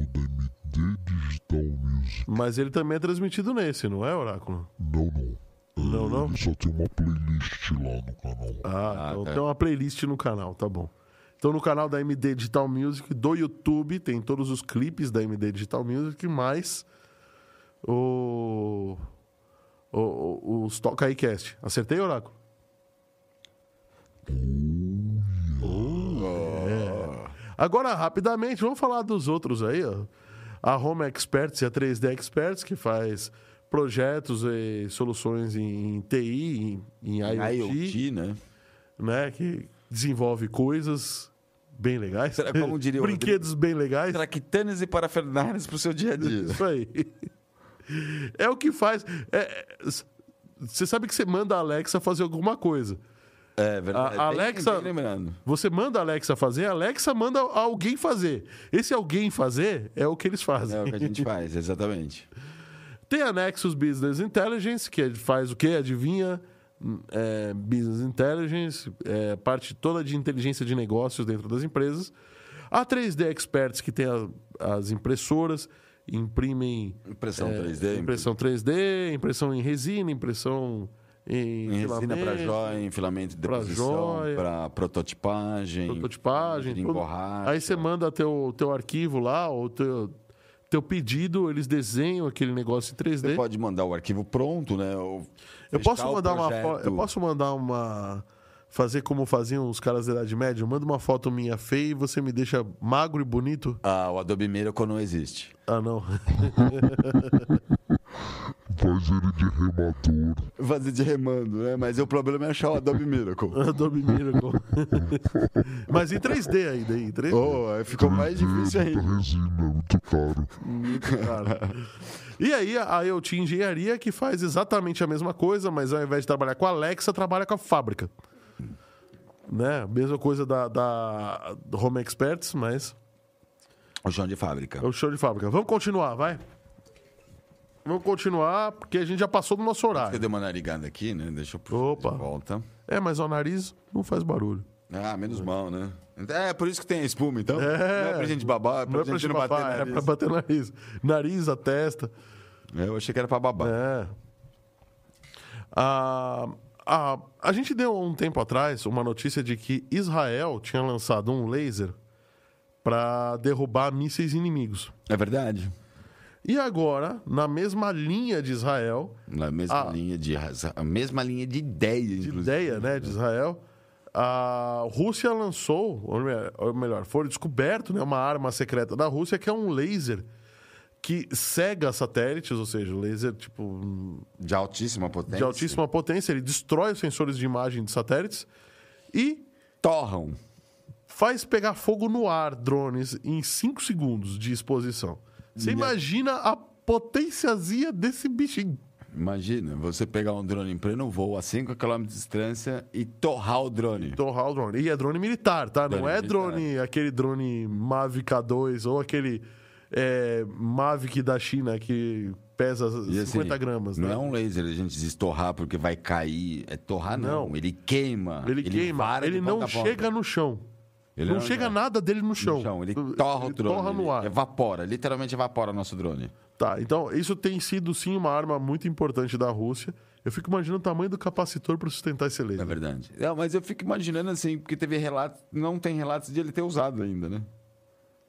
MD Digital Music. Mas ele também é transmitido nesse, não é, Oráculo? Não, não. É, Não, não? Ele só tem uma playlist lá no canal. Ah, Ah, então tá. tem uma playlist no canal, tá bom. Então no canal da MD Digital Music do YouTube tem todos os clipes da MD Digital Music, mais o, o- o- os Toca aí Cast. Acertei, Oráculo? Oh, é. Agora, rapidamente, vamos falar dos outros aí, ó. A Home Experts e a 3D Experts, que faz projetos e soluções em TI, em, em IoT, IoT, né? né? Que desenvolve coisas bem legais. Será- como diria o Brinquedos bem legais. Traquitanes e parafernálias pro seu dia a dia. Isso aí. É o que faz. é, é, Você sabe que você manda a Alexa fazer alguma coisa. É verdade. A Bem- Alexa- bem lembrando. Você manda a Alexa fazer, a Alexa manda alguém fazer. Esse alguém fazer é o que eles fazem. É o que a gente faz, exatamente. Tem a Nexus Business Intelligence, que é- faz o quê? Adivinha? É, business Intelligence, é, parte toda de inteligência de negócios dentro das empresas. A 3D Experts, que tem a- as impressoras, imprimem Impressão é, 3D, impressão 3D, impressão em resina, impressão em, em resina para joia, em filamento de deposição, para prototipagem, prototipagem. em borracha. Aí você manda teu, teu arquivo lá, ou teu, teu pedido, eles desenham aquele negócio em 3D. Você pode mandar o arquivo pronto, né? ou Eu posso mandar uma projeto. Eu posso mandar uma. Fazer como faziam os caras da Idade Média? Manda uma foto minha feia e você me deixa magro e bonito? Ah, o Adobe Miracle não existe. Ah, não. Faz ele de remador. Fazer de remando, né? Mas o problema é achar o Adobe Miracle. Adobe Miracle. Mas em 3D ainda, em 3D. oh, ficou mais difícil ainda. resina, muito caro. Muito caro. E aí, a IoT Engenharia, que faz exatamente a mesma coisa, mas ao invés de trabalhar com a Alexa, trabalha com a fábrica. Né? Mesma coisa da, da Home Experts, mas O chão de fábrica. é o show de fábrica. Vamos continuar, vai? Vamos continuar, porque a gente já passou do nosso horário. dei uma narigada aqui, né? Deixa eu puxar Opa. de volta. É, mas o nariz não faz barulho. Ah, menos mal, né? É, por isso que tem a espuma, então. É. Não é pra gente babar, é pra Não é pra gente gente não bater babar, é nariz. pra bater nariz. Nariz, a testa. Eu achei que era pra babar. É. A, a, a gente deu um tempo atrás uma notícia de que Israel tinha lançado um laser para derrubar mísseis inimigos. É verdade. E agora, na mesma linha de Israel, Na mesma Ah. linha de a mesma linha de ideia, de inclusive. ideia né, de Israel, a Rússia lançou, ou melhor- ou melhor, foi descoberto né, uma arma secreta da Rússia que é um laser que cega satélites, ou seja, laser tipo De altíssima potência. de altíssima potência, ele destrói os sensores de imagem de satélites e Torram. faz pegar fogo no ar drones em 5 segundos de exposição. Você imagina a potênciazinha desse bichinho. Imagina, você pegar um drone em pleno voo a 5 km de distância e torrar o drone. Torrar o drone. E é drone militar, tá? Não Drone é militar. drone, aquele drone Mavic K2 ou aquele é, Mavic da China que pesa assim, 50 gramas, Não né? é um laser, a gente diz torrar porque vai cair. É torrar, não. Não. Ele queima. Ele, queima, vara de ele não chega no chão. Ele não, não- chega não. nada dele no chão. no chão. Ele torra o Ele drone. torra no ele ar. Evapora, literalmente evapora nosso drone. Tá, então isso tem sido sim uma arma muito importante da Rússia. Eu fico imaginando o tamanho do capacitor para sustentar esse É laser. verdade. Não, mas eu fico imaginando assim, porque teve relatos, não tem relatos de ele ter usado ainda, né?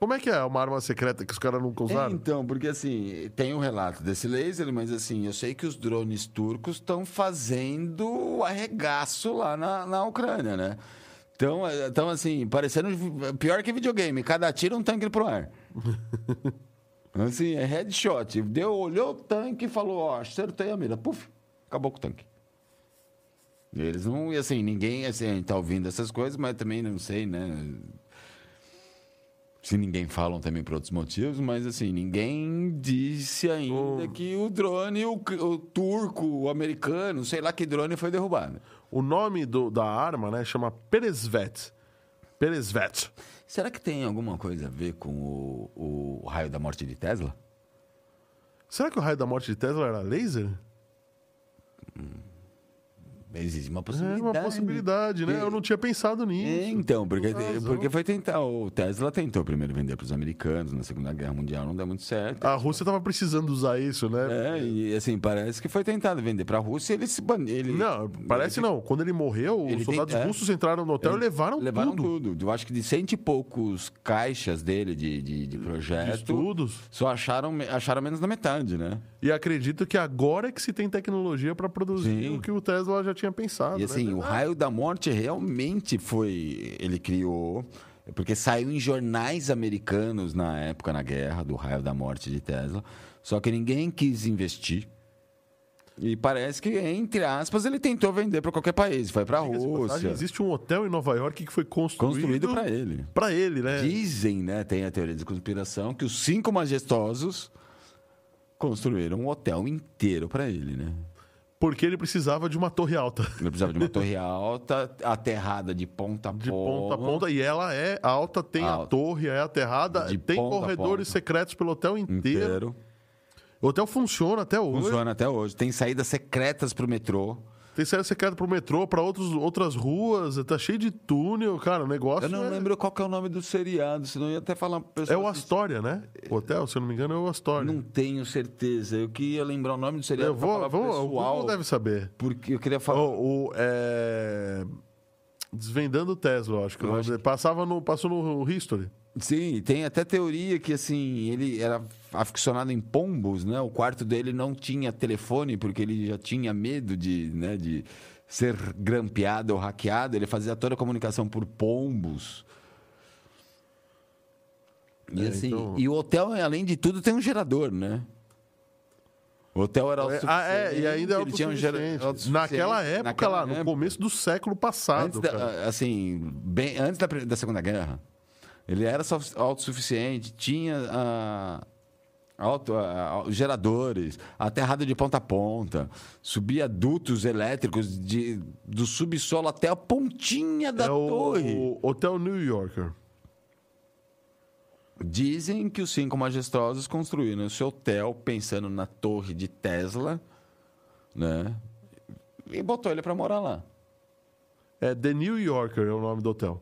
Como é que é uma arma secreta que os caras nunca É, usaram? então, porque assim, tem um relato desse laser, mas assim, eu sei que os drones turcos estão fazendo arregaço lá na, na Ucrânia, né? Então, é, então, assim, parecendo pior que videogame, cada tiro é um tanque pro ar. assim, é headshot. Deu, olhou o tanque e falou, ó, acertei a mira. Puf, acabou com o tanque. Eles não, e assim, ninguém assim, tá ouvindo essas coisas, mas também não sei, né? Se ninguém falam também por outros motivos, mas assim, ninguém disse ainda O- que o drone, o, o turco, o americano, sei lá que drone foi derrubado. O nome do- da arma né, chama Peresvet. Peresvet. Será que tem alguma coisa a ver com o, o raio da morte de Tesla? Será que o raio da morte de Tesla era laser? Existe uma É possibilidade. uma possibilidade, né? Eu não tinha pensado É, nisso. então, porque, porque foi tentar. O Tesla tentou primeiro vender para os americanos na Segunda Guerra Mundial, não deu muito certo. A Rússia tava precisando usar isso, né? É, e assim, parece que foi tentado vender para a Rússia ele se ele Não, parece ele- não. Quando ele morreu, Ele os soldados tem- é. russos entraram no hotel e levaram, Levaram tudo. tudo. Eu acho que de cento e poucos caixas dele de, de, de projeto. De estudos. Só acharam, acharam menos da metade, né? E acredito que agora é que se tem tecnologia para produzir Sim. o que o Tesla já tinha pensado. E assim, né? o raio da morte realmente foi. Ele criou. Porque saiu em jornais americanos na época, na guerra, do raio da morte de Tesla. Só que ninguém quis investir. E parece que, entre aspas, ele tentou vender para qualquer país. Foi para a Rússia. Existe um hotel em Nova York que foi construído, Construído para ele. Pra ele, né? Dizem, né? Tem a teoria de conspiração que os cinco majestosos construíram um hotel inteiro para ele, né? Porque ele precisava de uma torre alta. Ele precisava de uma torre alta, aterrada de ponta a De ponta a ponta. E ela é alta, tem a Alta. torre, é aterrada, De tem ponta a corredores ponta. secretos pelo hotel inteiro. inteiro. O hotel funciona até hoje. Funciona até hoje. Tem saídas secretas pro metrô. Tem saída secreta pro metrô, pra outros, outras ruas, tá cheio de túnel, cara. O negócio Eu não é, lembro qual que é o nome do seriado, senão eu ia até falar pro é o assistir. Astoria, né? O hotel, se eu não me engano, é o Astoria. Não tenho certeza. Eu queria lembrar o nome do seriado eu pra vou, vamos, o pessoal. Google deve saber. Porque eu queria falar. O, o, é... Desvendando o Tesla, eu acho que, o Eu acho dele. Passava no, passou no History. Sim, tem até teoria que assim, ele era aficionado em pombos, né? O quarto dele não tinha telefone porque ele já tinha medo de, né, de ser grampeado ou hackeado, ele fazia toda a comunicação por pombos. E É, assim, então- e o hotel, além de tudo, tem um gerador, né? O hotel era Ah, é, e ainda é tinha um gera- autossuficiente. autossuficiente. Naquela época Naquela lá, no época. começo do século passado. Antes da, cara. assim, bem antes da, da Segunda Guerra, ele era autossuficiente, tinha ah, auto, ah, geradores, aterrado de ponta a ponta, subia dutos elétricos de, do subsolo até a pontinha da é torre. o Hotel New Yorker. Dizem que os cinco majestosos construíram esse hotel pensando na torre de Tesla, né? E botou ele para morar lá. É The New Yorker é o nome do hotel.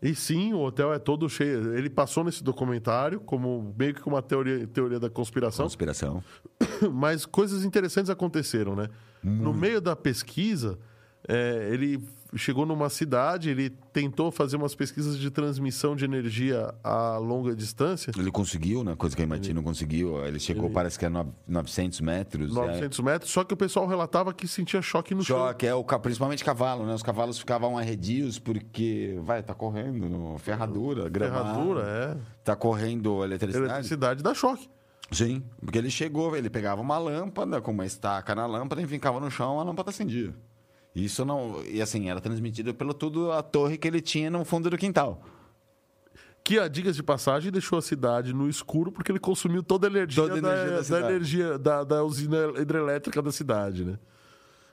E sim, o hotel é todo cheio. Ele passou nesse documentário como meio que uma teoria, teoria da conspiração, Conspiração. mas coisas interessantes aconteceram, né? No meio da pesquisa, é, ele chegou numa cidade, ele tentou fazer umas pesquisas de transmissão de energia a longa distância. Ele conseguiu, né? Coisa que a MIT não conseguiu. Ele chegou, parece que é no- 900 metros. 900 metros, só que o pessoal relatava que sentia choque no É. chão. Choque, é o, principalmente cavalo, né? Os cavalos ficavam arredios porque, vai, tá correndo, no, ferradura, gramado. Ferradura, é. Tá correndo eletricidade. Eletricidade dá choque. Sim, porque ele chegou, ele pegava uma lâmpada com uma estaca na lâmpada e ficava no chão, a lâmpada acendia. Isso não. E assim, era transmitido pelo tudo a torre que ele tinha no fundo do quintal. Que, a digas de passagem, deixou a cidade no escuro porque ele consumiu toda a energia, Toda a energia da, da da energia da, da usina hidrelétrica da cidade, né?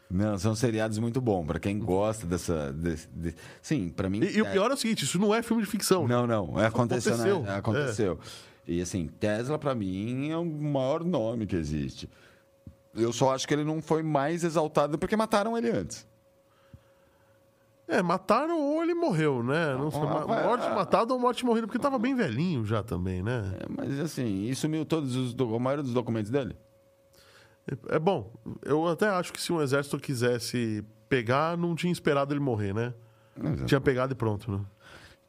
Não, são seriados muito bons, pra quem gosta dessa. desse- de- Sim, pra mim. E, e o é- pior é o seguinte, isso não é filme de ficção. Não, não. É, aconteceu, aconteceu, né? É, aconteceu. E assim, Tesla pra mim é o maior nome que existe. Eu só acho que ele não foi mais exaltado porque mataram ele antes. É, mataram ou ele morreu, né? Não sei, Ah, vai- morte matada ou morte morrida, porque tava bem velhinho já também, né? É, mas assim, e sumiu todos os. A maioria dos documentos dele? É bom, eu até acho que se um exército quisesse pegar, não tinha esperado ele morrer, né? Tinha pegado e pronto, né?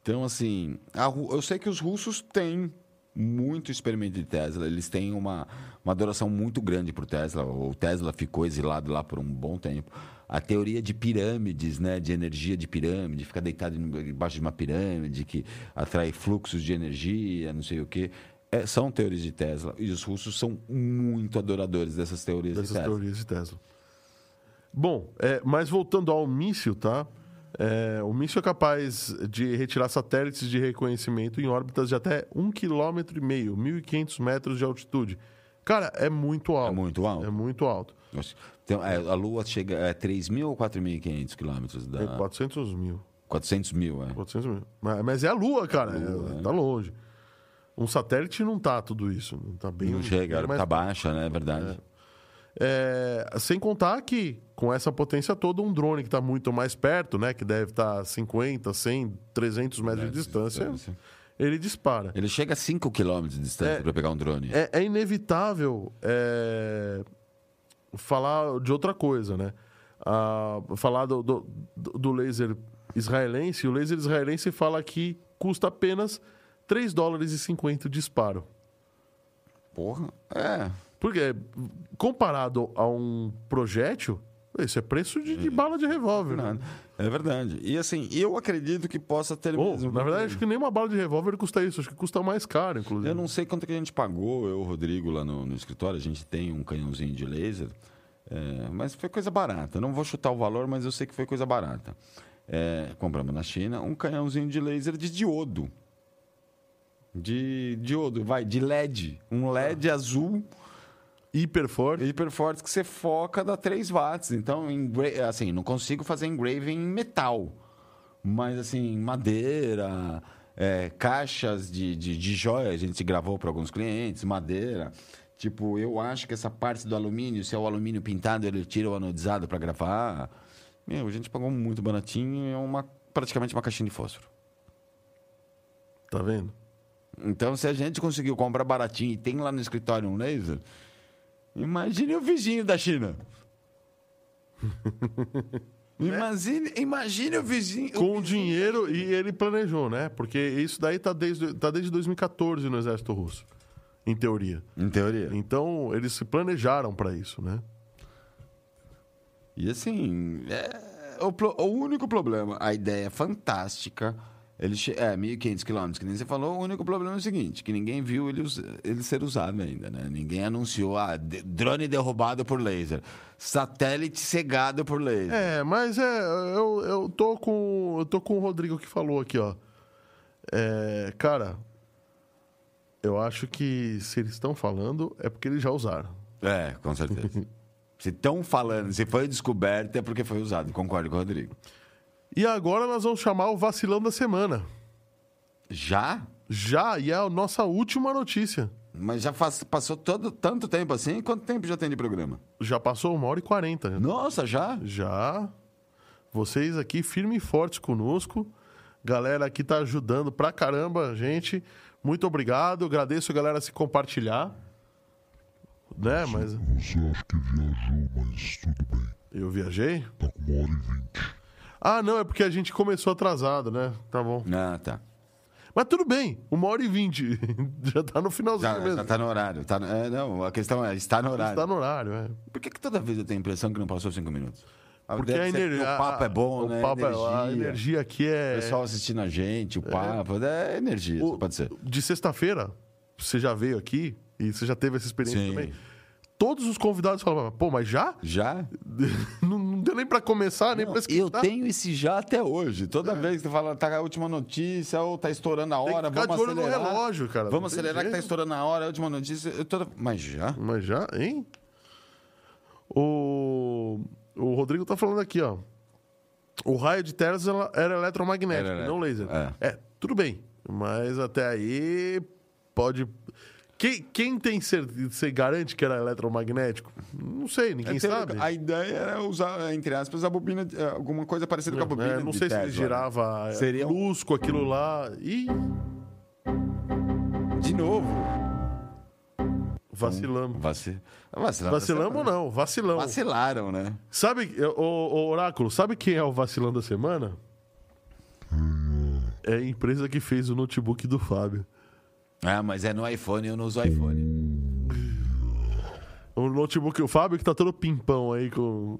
Então, assim, a eu sei que os russos têm muito experimento de Tesla. Eles têm uma, uma adoração muito grande por Tesla. O Tesla ficou exilado lá por um bom tempo. A teoria de pirâmides, né, de energia de pirâmide, ficar deitado embaixo de uma pirâmide que atrai fluxos de energia, não sei o quê. É, são teorias de Tesla. E os russos são muito adoradores dessas teorias Dessas de Tesla. teorias de Tesla. Bom, é, mas voltando ao míssil, tá? É, o míssil é capaz de retirar satélites de reconhecimento em órbitas de até 1,5 km, 1.500 metros de altitude. Cara, é muito alto. É muito alto. É muito alto. Então, é, a Lua chega a 3.000 ou 4.500 quilômetros? Da... É 400 mil. 400 mil, é. 400 mil. Mas, mas é a Lua, cara. A Lua, é, é. Tá longe. Um satélite não tá tudo isso. Não tá bem. Não chega, bem órbita baixa, né? É verdade. É, sem contar que, com essa potência toda, um drone que está muito mais perto, né? Que deve estar 50, 100, 300 metros de distância, ele dispara. Ele chega a 5 km de distância É. para pegar um drone. É, é inevitável é, falar de outra coisa, né? Ah, falar do, do, do laser israelense. O laser israelense fala que custa apenas 3 dólares e 50 o disparo. Porra. É. Porque, comparado a um projétil, isso é preço de, de bala de revólver. né? É verdade. E assim, eu acredito que possa ter Ou, mesmo. na verdade, acho que nem uma bala de revólver custa isso. Acho que custa mais caro, inclusive. Eu não sei quanto que a gente pagou, eu Rodrigo, lá no, no escritório. A gente tem um canhãozinho de laser. é, mas foi coisa barata. Não vou chutar o valor, mas eu sei que foi coisa barata. É, compramos na China um canhãozinho de laser de diodo. De diodo, vai, de LED. Um LED azul. Hiper forte. hiper fortes que você foca dá 3 watts. Então, assim, não consigo fazer engraving em metal. Mas, assim, madeira, é, caixas de, de, de joia, a gente gravou para alguns clientes, madeira. Tipo, eu acho que essa parte do alumínio, se é o alumínio pintado, ele tira o anodizado para gravar. Meu, a gente pagou muito baratinho, é uma, praticamente uma caixinha de fósforo. Tá vendo? Então, se a gente conseguiu comprar baratinho e tem lá no escritório um laser, imagine o vizinho da China. imagine, imagine o vizinho. Com o vizinho- dinheiro, e ele planejou, né? Porque isso daí tá desde, tá desde 2014 no exército russo, em teoria. Em teoria. Então, eles se planejaram para isso, né? E assim, é, o, o único problema, a ideia é fantástica. Ele é 1.500 quilômetros, que nem você falou. O único problema é o seguinte: que ninguém viu ele, ele ser usado ainda, né? Ninguém anunciou, ah, drone derrubado por laser, satélite cegado por laser. É, mas é, eu, eu tô com. Eu tô com o Rodrigo que falou aqui, ó. É, cara, eu acho que se eles estão falando, é porque eles já usaram. É, com certeza. se estão falando, se foi descoberto, é porque foi usado. Concordo com o Rodrigo. E agora nós vamos chamar o vacilão da semana. Já? Já, e é a nossa última notícia. Mas já faz- passou todo, tanto tempo assim? Quanto tempo já tem de programa? Já passou uma hora e quarenta. Nossa, já? Já. Vocês aqui firme e fortes conosco. Galera aqui tá ajudando pra caramba a gente. Muito obrigado. Agradeço a galera se compartilhar. Né, mas Você acha que viajou, mas tudo bem. eu viajei? Tá com uma hora e vinte. Ah, não, é porque a gente começou atrasado, né? Tá bom. Ah, tá. Mas tudo bem, uma hora e vinte. Já tá no finalzinho Já, mesmo. já tá no horário. Tá no- é, não, a questão é, está no horário. Tá no horário, é. Por que, que toda vez eu tenho a impressão que não passou cinco minutos? Porque a ser energia. O papo é bom, o né? Papo energia. É, a energia aqui O é. pessoal assistindo a gente, o papo. É, energia, O- pode ser. De sexta-feira, você já veio aqui e você já teve essa experiência Sim. também. Todos os convidados falavam, pô, mas já? Já? não, não deu nem pra começar, nem pra eu esquentar. tenho esse já até hoje. Toda vez que você fala, tá a última notícia, ou tá estourando a hora, vamos de olho no acelerar. relógio, cara. Vamos acelerar que tá jeito. estourando a hora, a última notícia. Eu toda... Mas já? Mas já, hein? O, o Rodrigo tá falando aqui, ó. O raio de Tesla era eletromagnético, Era não laser. eletro- É. tudo bem. Mas até aí pode. Quem, quem tem certeza, você garante que era eletromagnético? Não sei, ninguém É sabe. A ideia era usar, entre aspas, a bobina, de- alguma coisa parecida com a bobina. É, não de sei se Tesla, ele girava Seria um- luz com aquilo lá. Né? De novo. vacilamos. Vaci... Vacilamos. Vacilamos não, vacilão. Vacilaram, né? Sabe, o, o Oráculo, sabe quem é o vacilão da semana? É a empresa que fez o notebook do Fábio. Ah, mas é no iPhone, eu não uso iPhone. O notebook, o Fábio que tá todo pimpão aí, com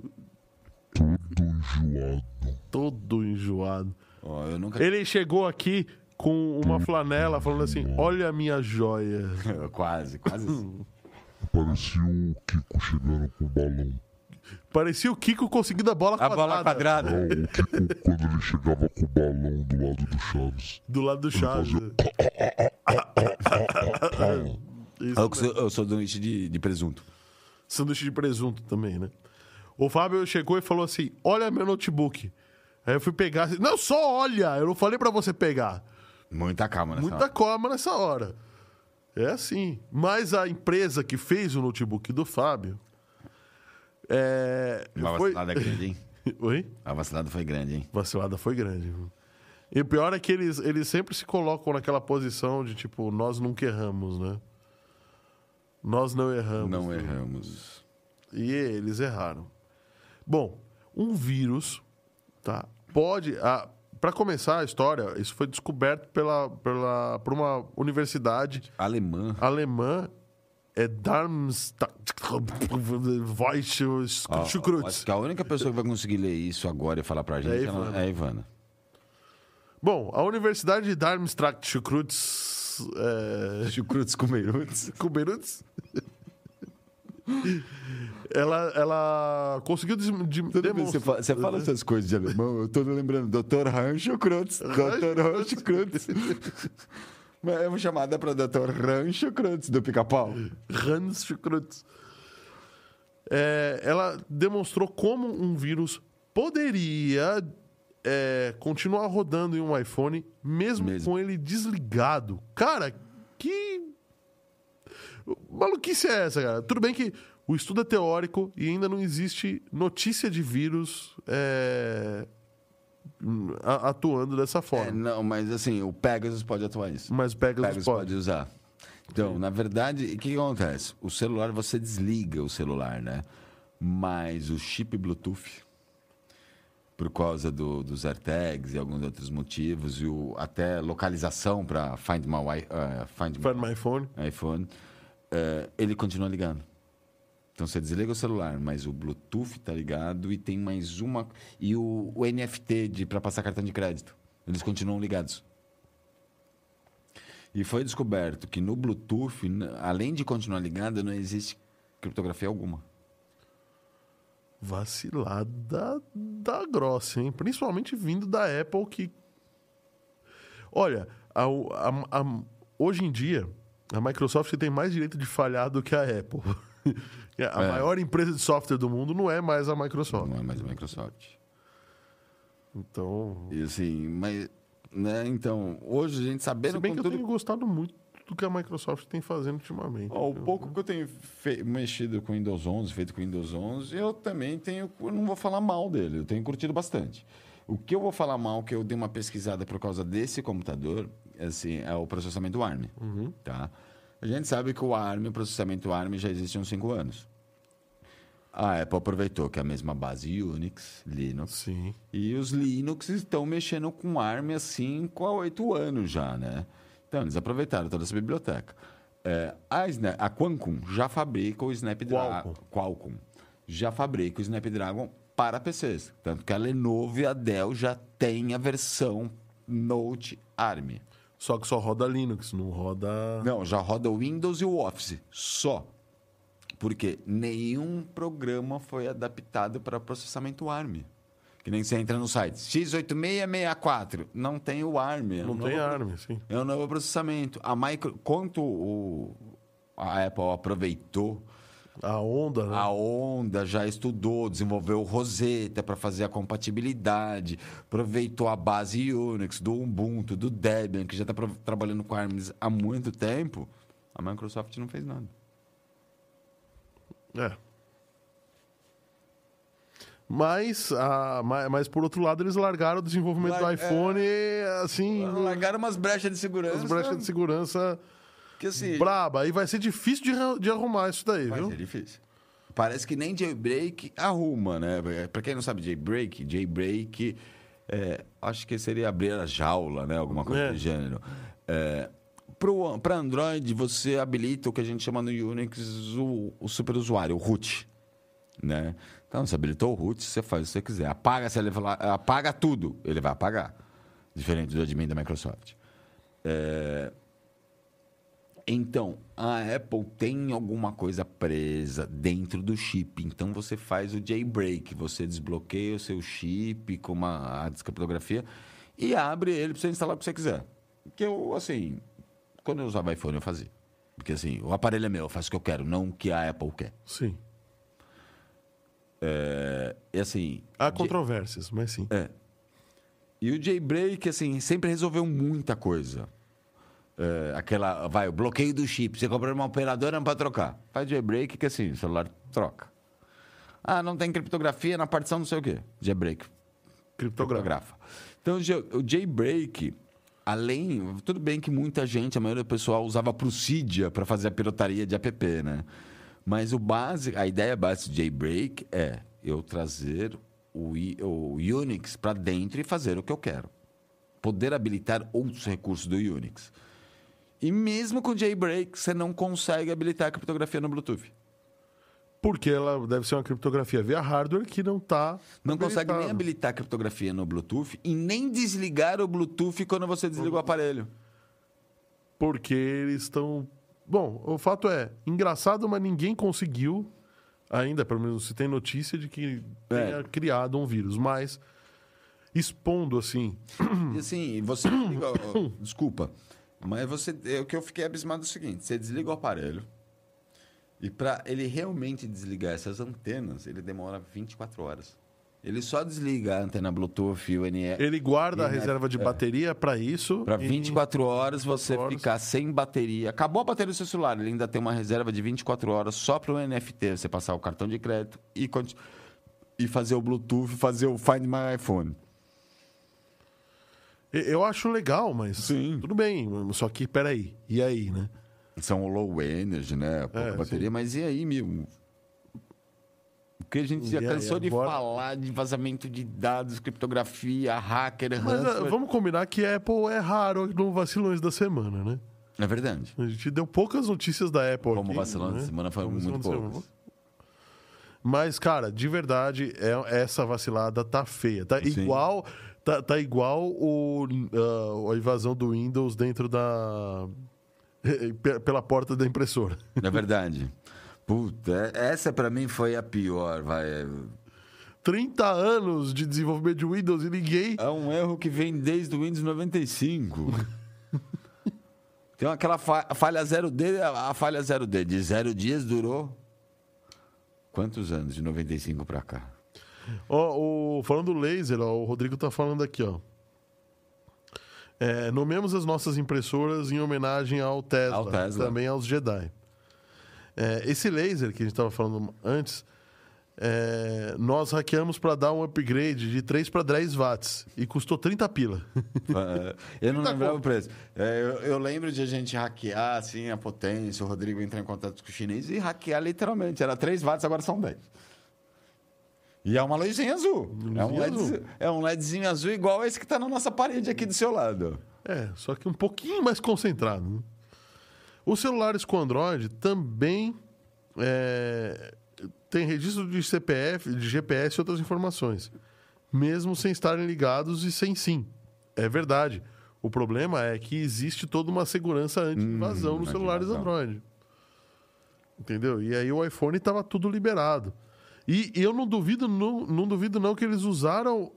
Tudo enjoado. todo enjoado. Ó, eu nunca. Ele chegou aqui com uma flanela falando assim: Olha a minha joia. quase, quase. assim. Parecia o Kiko chegando com o balão. Parecia o Kiko conseguindo a bola A quadrada. bola quadrada. Não, o Kiko quando ele chegava com o balão do lado do Chaves. Do lado do Chaves. Isso Eu sou, eu sou nicho de, de presunto. sanduíche de presunto também, né? O Fábio chegou e falou assim: Olha meu notebook. Aí eu fui pegar. assim, Não, só olha! Eu não falei pra você pegar. Muita calma nessa Muita hora. calma nessa hora. É assim. Mas a empresa que fez o notebook do Fábio. É. A foi- vacilada é grande, hein? Oi? A vacilada foi grande, hein? Vacilada foi grande. E o pior é que eles, eles sempre se colocam naquela posição de tipo, nós nunca erramos, né? Nós não erramos. Não erramos. E eles erraram. Bom, um vírus, tá? Pode. Ah, para começar a história, isso foi descoberto pela, pela, por uma universidade Alemã. alemã. É Darmstadt. Weisskreuz. acho que a única pessoa que vai conseguir ler isso agora e falar pra gente É a é, Ivana. é a Ivana. Bom, a Universidade de Darmstadt-Schkrutz. É... Chucrutos com meirutos. Kubernetes. ela, ela conseguiu de- vez que você demonstrar. fala, você fala essas coisas de alemão, eu tô lembrando Dr. Rancho Krutz. Dr. Rancho Krutz. É uma chamada pra Dr. Rancho Krutz do pica-pau. Hans Schkrutz. é, ela demonstrou como um vírus poderia é, continuar rodando em um iPhone mesmo, Mesmo. com ele desligado. Cara, que maluquice é essa, cara? Tudo bem que o estudo é teórico e ainda não existe notícia de vírus é, atuando dessa É, forma. não, mas assim, o Pegasus pode atuar isso. Mas Pegasus Pegasus pode. pode usar. Então, na verdade, o que, que acontece? O celular, você desliga o celular, né? Mas o chip Bluetooth, por causa do, dos AirTags e alguns outros motivos, e o, até localização para Find My, eh, Find Find my phone. iPhone, eh, ele continua ligando. Então você desliga o celular, mas o Bluetooth tá ligado e tem mais uma. E o, o NFT para passar cartão de crédito. Eles continuam ligados. E foi descoberto que no Bluetooth, além de continuar ligado, não existe criptografia alguma. Vacilada da grossa, hein? Principalmente vindo da Apple que. Olha, a- a- a- hoje em dia, a Microsoft tem mais direito de falhar do que a Apple. a É. maior empresa de software do mundo não é mais a Microsoft. Não é mais a Microsoft. Então. E assim, mas. Né, então, hoje a gente sabendo Se bem que eu tudo tenho gostado muito do que a Microsoft tem fazendo ultimamente. Ó, o pouco que eu tenho fe- mexido com o Windows 11, feito com o Windows 11, eu também tenho, eu não vou falar mal dele, eu tenho curtido bastante. O que eu vou falar mal, que eu dei uma pesquisada por causa desse computador, assim, é o processamento ARM, tá? A gente sabe que o ARM, o processamento ARM já existe há uns 5 anos. A Apple aproveitou que é a mesma base Unix, Linux, Sim. e os Linux estão mexendo com ARM há 5 a 8 anos já, né? Então, eles aproveitaram toda essa biblioteca. É, a, Sna- a Qualcomm já fabrica o Snapdragon. Qualcomm. Qualcomm já fabrica o Snapdragon para PCs. Tanto que a Lenovo e a Dell já têm a versão Note ARM. Só que só roda Linux, não roda. Não, já roda o Windows e o Office. Só. Porque nenhum programa foi adaptado para processamento ARM. Que nem você entra no site. x8664. Não tem o ARM. é um Não tem novo- ARM, sim. É um novo processamento. A micro... Quanto o... a Apple aproveitou A onda, né? a Onda já estudou, desenvolveu o Rosetta para fazer a compatibilidade, aproveitou a base Unix, do Ubuntu, do Debian, que já está trabalhando com ARMS há muito tempo. A Microsoft não fez nada. É. Mas, a, mas, por outro lado, eles largaram o desenvolvimento Lar- do iPhone, assim, Largaram umas brechas de segurança. as brechas de segurança que assim, braba. Aí vai ser difícil de, de arrumar isso daí, vai viu? ser difícil. Parece que nem jailbreak arruma, né? Para quem não sabe jailbreak, jailbreak é, acho que seria abrir a jaula, né? Alguma coisa É. do gênero. É, para Android, você habilita o que a gente chama no Unix o, o superusuário, o root. Né? Então, você habilitou o root, você faz o que você quiser. Apaga, se ele falar, apaga tudo, ele vai apagar. Diferente do admin da Microsoft. É, Então, a Apple tem alguma coisa presa dentro do chip. Então, você faz o jailbreak. Você desbloqueia o seu chip com uma a descriptografia e abre ele para você instalar o que você quiser. Que eu, assim, quando eu usava iPhone, eu fazia. Porque, assim, o aparelho é meu, eu faço o que eu quero, não o que a Apple quer. Sim. É, e, assim... Há controvérsias, mas sim. É. E o jailbreak, assim, sempre resolveu muita coisa. É, aquela, vai, o bloqueio do chip. Você comprou uma operadora para trocar. Faz jailbreak que assim, o celular troca. Ah, não tem criptografia na partição não sei o quê. Jailbreak. Criptografa. Então, o ja- o jailbreak, além... Tudo bem que muita gente, a maioria do pessoal usava Prusidia para fazer a pirotaria de app, né? Mas o base, a ideia base do jailbreak é eu trazer o, o Unix para dentro e fazer o que eu quero. Poder habilitar outros recursos do Unix. E mesmo com jailbreak, você não consegue habilitar a criptografia no Bluetooth. Porque ela deve ser uma criptografia via hardware que não tá. Não consegue nem habilitar a criptografia no Bluetooth e nem desligar o Bluetooth quando você desliga o aparelho. Porque eles estão. Bom, o fato é, engraçado, mas ninguém conseguiu ainda, pelo menos se tem notícia de que É. tenha criado um vírus, mas expondo assim. E assim, você desculpa, mas você, é, o que eu fiquei abismado é o seguinte: você desliga o aparelho, E para ele realmente desligar essas antenas, ele demora 24 horas. Ele só desliga a antena Bluetooth e o NE. Ele guarda a E, né, reserva de é. bateria para isso. Para e- 24 horas você 24 horas. ficar sem bateria. Acabou a bateria do seu celular, ele ainda tem uma reserva de 24 horas só para o NFT. Você passar o cartão de crédito e, e fazer o Bluetooth, fazer o Find My iPhone. Eu acho legal, mas Sim. tudo bem. Só que, peraí, e aí, né? São low energy, né? Pouca É, bateria, mas e aí, meu? Porque a gente já cansou de falar de vazamento de dados, criptografia, hacker, Mas ah, vamos combinar que Apple é raro no vacilões da semana, né? É verdade. A gente deu poucas notícias da Apple Como aqui. vacilão né? da semana foi Como muito semana. Mas, cara, de verdade, é- essa vacilada tá feia. Tá Sim. igual, tá, tá igual o, ah, a invasão do Windows dentro da. pe- pela porta da impressora. É verdade. Puta, essa pra mim foi a pior, vai. 30 anos de desenvolvimento de Windows e ninguém. É um erro que vem desde o Windows 95. Tem aquela fa- falha 0D, a falha 0D de zero dias durou quantos anos? De 95 pra cá. Ó, o, falando do laser, ó, o Rodrigo tá falando aqui, ó. É, nomeamos as nossas impressoras em homenagem ao Tesla, Ao Tesla. também aos Jedi. É, esse laser que a gente estava falando antes, é, nós hackeamos para dar um upgrade de 3 para 10 watts e custou 30 pila. É, eu não lembrava o preço. É, eu, eu lembro de a gente hackear assim, a potência, o Rodrigo entrar em contato com o chinês e hackear literalmente. Era 3 watts, agora são 10. E é uma luzinha azul. É um, Luzinha LED, azul. é um LEDzinho azul igual esse que está na nossa parede aqui do seu lado. É, só que um pouquinho mais concentrado. né? Os celulares com Android também é, tem registro de CPF, de GPS e outras informações, mesmo sem estarem ligados e sem SIM. É verdade. O problema é que existe toda uma segurança anti-invasão nos celulares. Android. Entendeu? E aí o iPhone estava tudo liberado. E, eu não duvido, não, não duvido não que eles usaram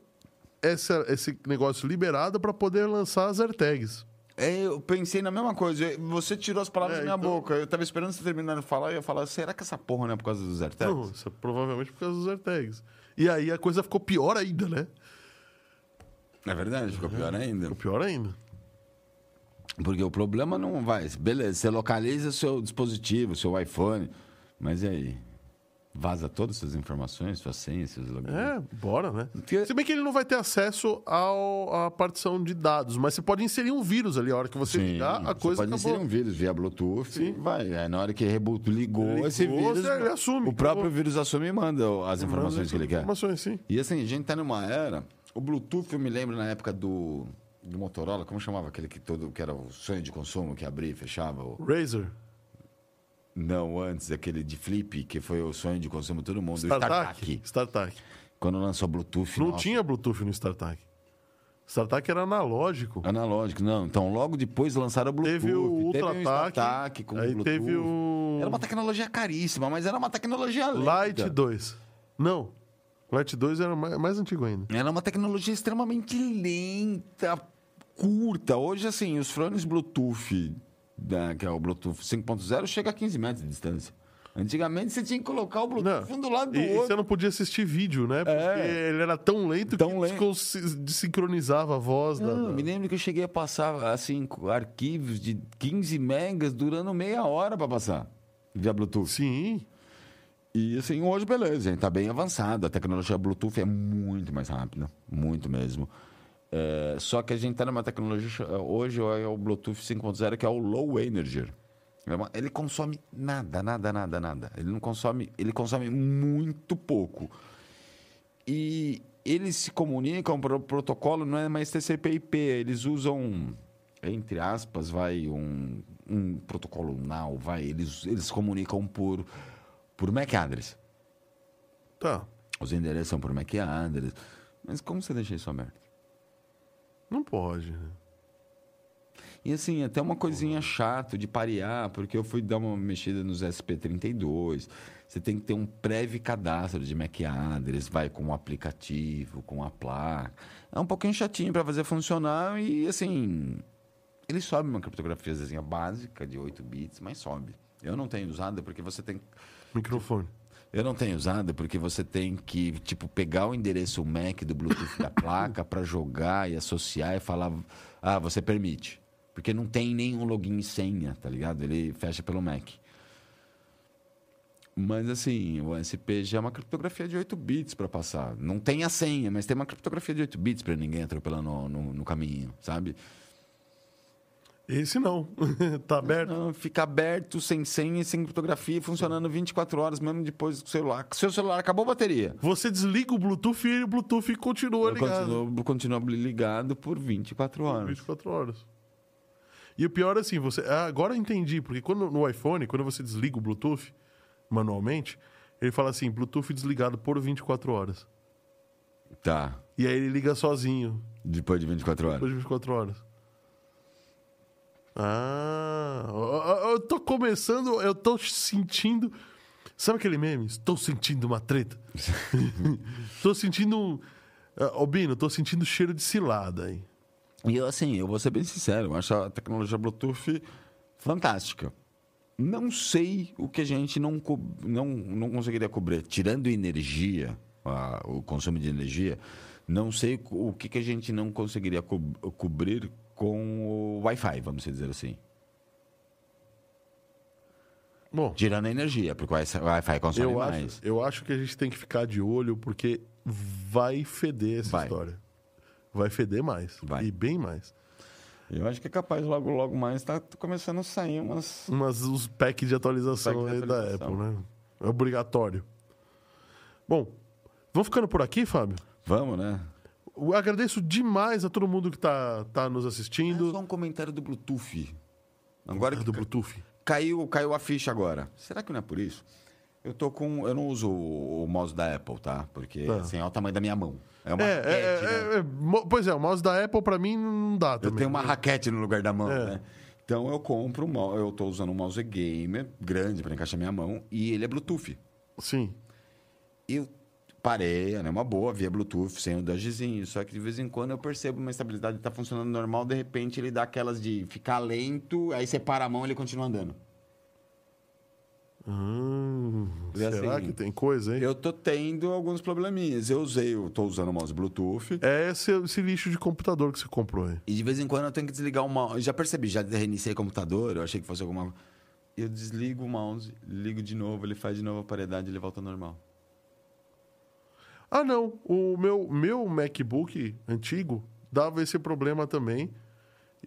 essa- esse negócio liberado para poder lançar as AirTags. É, eu pensei na mesma coisa. Você tirou as palavras É, da minha então- boca. Eu tava esperando você terminar de falar e eu ia falar, será que essa porra não é por causa dos AirTags? Não, isso é provavelmente por causa dos AirTags. E aí a coisa ficou pior ainda, né? É verdade, ficou pior ainda. Ficou pior ainda. Porque o problema não vai. Beleza, você localiza o seu dispositivo, o seu iPhone. Mas e aí? Vaza todas as suas informações, suas senhas, seus logins. É, bora, né? Porque- Se bem que ele não vai ter acesso ao, à partição de dados, mas você pode inserir um vírus ali. A hora que você ligar, a você coisa pode acabou. inserir um vírus via Bluetooth. Sim. Vai. Aí na hora que reboot ligou, Ligou, esse vírus. ele assume, O próprio acabou. vírus assume e manda as informações que ele quer. Informações, sim. E assim, a gente tá numa era. O Bluetooth, eu me lembro na época do, do Motorola, como chamava aquele que todo que era o sonho de consumo, que abria e fechava? O- Razer, Não, antes, aquele de flip, que foi o sonho de consumo de todo mundo. StarTAC. StarTAC. Quando lançou Bluetooth. Não nossa, tinha Bluetooth no StarTAC. StarTAC era analógico. Analógico, não. Então, logo depois lançaram o Bluetooth. Teve o um Ultra-TAC, com aí Bluetooth. teve o- Era uma tecnologia caríssima, mas era uma tecnologia lenta. Light 2. Não. Light 2 era mais, mais antigo ainda. Era uma tecnologia extremamente lenta, curta. Hoje, assim, os fones Bluetooth, que é o Bluetooth 5.0, chega a 15 metros de distância. Antigamente você tinha que colocar o Bluetooth Não. um do lado do E, e outro. você não podia assistir vídeo, né? Porque É. ele era tão lento Tão que lento. desincronizava a voz. da- Não, da- me lembro que eu cheguei a passar assim arquivos de 15 megas durando meia hora para passar via Bluetooth. Sim. E assim, hoje beleza, a gente tá bem avançado. A tecnologia Bluetooth é muito mais rápida, muito mesmo. É, só que a gente tá numa tecnologia hoje é o Bluetooth 5.0 que é o low energy. É ele consome nada, nada, nada, nada. Ele não consome, ele consome muito pouco. E eles se comunicam para o protocolo, não é mais TCP/IP, eles usam entre aspas, vai um, um protocolo NAW, vai, eles eles comunicam por por MAC address. Tá. Os endereços são por MAC address. Mas como você deixa isso aberto? Não pode. né? E assim, até uma coisinha chato de parear, porque eu fui dar uma mexida nos SP32. Você tem que ter um prévio cadastro de MAC address, vai com o aplicativo, com a placa. É um pouquinho chatinho para fazer funcionar e assim, ele sobe uma criptografiazinha básica de 8 bits, mas sobe. Eu não tenho usado porque você tem. Microfone. Eu não tenho usado porque você tem que, tipo, pegar o endereço MAC do Bluetooth da placa para jogar e associar e falar, ah, você permite. Porque não tem nenhum login e senha, tá ligado? Ele fecha pelo MAC. Mas assim, o SP já é uma criptografia de 8 bits para passar. Não tem a senha, mas tem uma criptografia de 8 bits para ninguém atropelar no, no, no caminho, sabe? Esse não. tá aberto. Não, fica aberto, sem senha sem criptografia, funcionando 24 horas, mesmo depois do celular. Seu celular acabou a bateria. Você desliga o Bluetooth e o Bluetooth continua ligado. Continua, continua ligado por 24 horas. 24 horas. E o pior é assim, você. ah, Agora eu entendi, porque quando no iPhone, quando você desliga o Bluetooth manualmente, ele fala assim, Bluetooth desligado por 24 horas. Tá. E aí ele liga sozinho, Depois de 24 horas. depois de 24 horas. Ah, eu- eu tô começando, eu tô sentindo. Sabe aquele meme? Estou sentindo uma treta. tô sentindo. um- Ah, Ô, Bino, tô sentindo cheiro de cilada aí. E eu, assim, eu vou ser bem sincero, eu acho a tecnologia Bluetooth fantástica. Não sei o que a gente não, não, não conseguiria cobrir. Tirando energia, a- o consumo de energia, não sei o que, que a gente não conseguiria co cobrir com o Wi-Fi, vamos dizer assim. Bom, Tirando a energia, porque o Wi- o Wi-Fi consome eu mais. acho, eu acho que a gente tem que ficar de olho porque vai feder essa Vai. história. Vai feder mais. Vai. E bem mais. Eu acho que é capaz, logo, logo mais, tá começando a sair umas... Mas os packs de atualização, Pack de aí da atualização. Apple, né? É obrigatório. Bom, vamos ficando por aqui, Fábio? Vamos, né? Eu agradeço demais a todo mundo que tá, tá nos É assistindo. só um comentário do Bluetooth. Agora que do Bluetooth. Caiu, caiu a ficha agora. Será que não é por isso? Eu tô com. Eu não uso o, mouse da Apple, tá? Porque Tá. assim, é o tamanho da minha mão. É uma É, é, raquete, né? é, é, pois é, o mouse da Apple pra mim não dá Eu também. tenho uma raquete no lugar da mão, É. né? Então eu compro um. Eu tô usando um mouse gamer grande para encaixar minha mão e ele é Bluetooth. Sim. Eu parei, é uma boa, via Bluetooth, sem o dashzinho. Só que de vez em quando eu percebo uma estabilidade tá funcionando normal, de repente ele dá aquelas de ficar lento, aí você para a mão e ele continua andando. Hum, será assim, que tem coisa aí? Eu tô tendo alguns probleminhas. Eu usei, eu tô usando o mouse Bluetooth. É esse, esse lixo de computador que você comprou aí. E de vez em quando eu tenho que desligar o mouse. Já percebi, já reiniciei o computador, eu achei que fosse alguma. Eu desligo o mouse, ligo de novo, ele faz de novo a paridade ele volta ao normal. Ah, não. O meu, meu MacBook antigo dava esse problema também.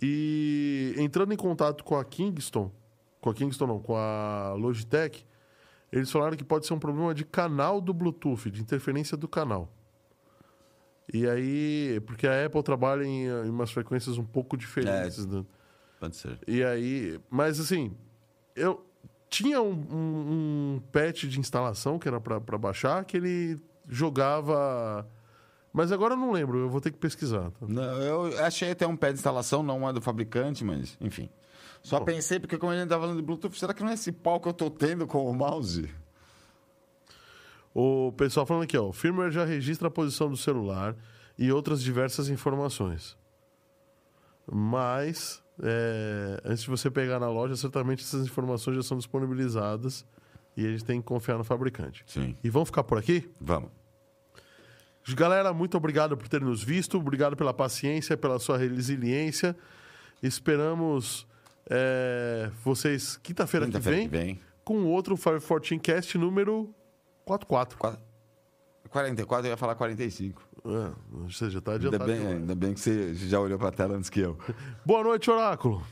E entrando em contato com a Kingston, com a Kingston não, com a Logitech, eles falaram que pode ser um problema de canal do Bluetooth, de interferência do canal. E aí, porque a Apple trabalha em, em umas frequências um pouco diferentes. né? Pode ser. E aí, mas assim, eu tinha um, um, um patch de instalação que era pra baixar, que ele jogava. Mas agora eu não lembro, eu vou ter que pesquisar. tá? Não, eu achei até um pé de instalação, não é do fabricante, mas enfim. Só Bom. pensei, porque como a gente tá falando de Bluetooth, será que não é esse pau que eu tô tendo com o mouse? O pessoal falando aqui, ó, o firmware já registra a posição do celular e outras diversas informações. Mas, é, antes de você pegar na loja, certamente essas informações já são disponibilizadas e a gente tem que confiar no fabricante. Sim. E vamos ficar por aqui? Vamos. Galera, muito obrigado por ter nos visto, obrigado pela paciência, pela sua resiliência. Esperamos é, vocês quinta-feira que, Quinta-feira vem, que vem. com outro 514 Cast número 44. Qua- 44, eu ia falar 45. É, você já está Ainda adiantado. bem, demais. ainda bem que você já olhou pra tela antes que eu. Boa noite, Oráculo.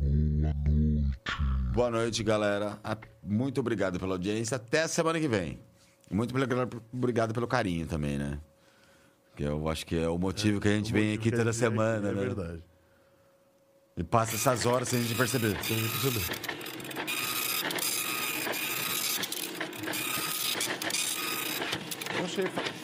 Boa noite. Boa noite, galera. Muito obrigado pela audiência. Até a semana que vem. Muito obrigado- pelo carinho também, né? Que eu acho que é o motivo que a gente vem aqui toda semana, aqui, né? É verdade. E passa essas horas sem a gente perceber. Sem a gente perceber. Eu achei. fa-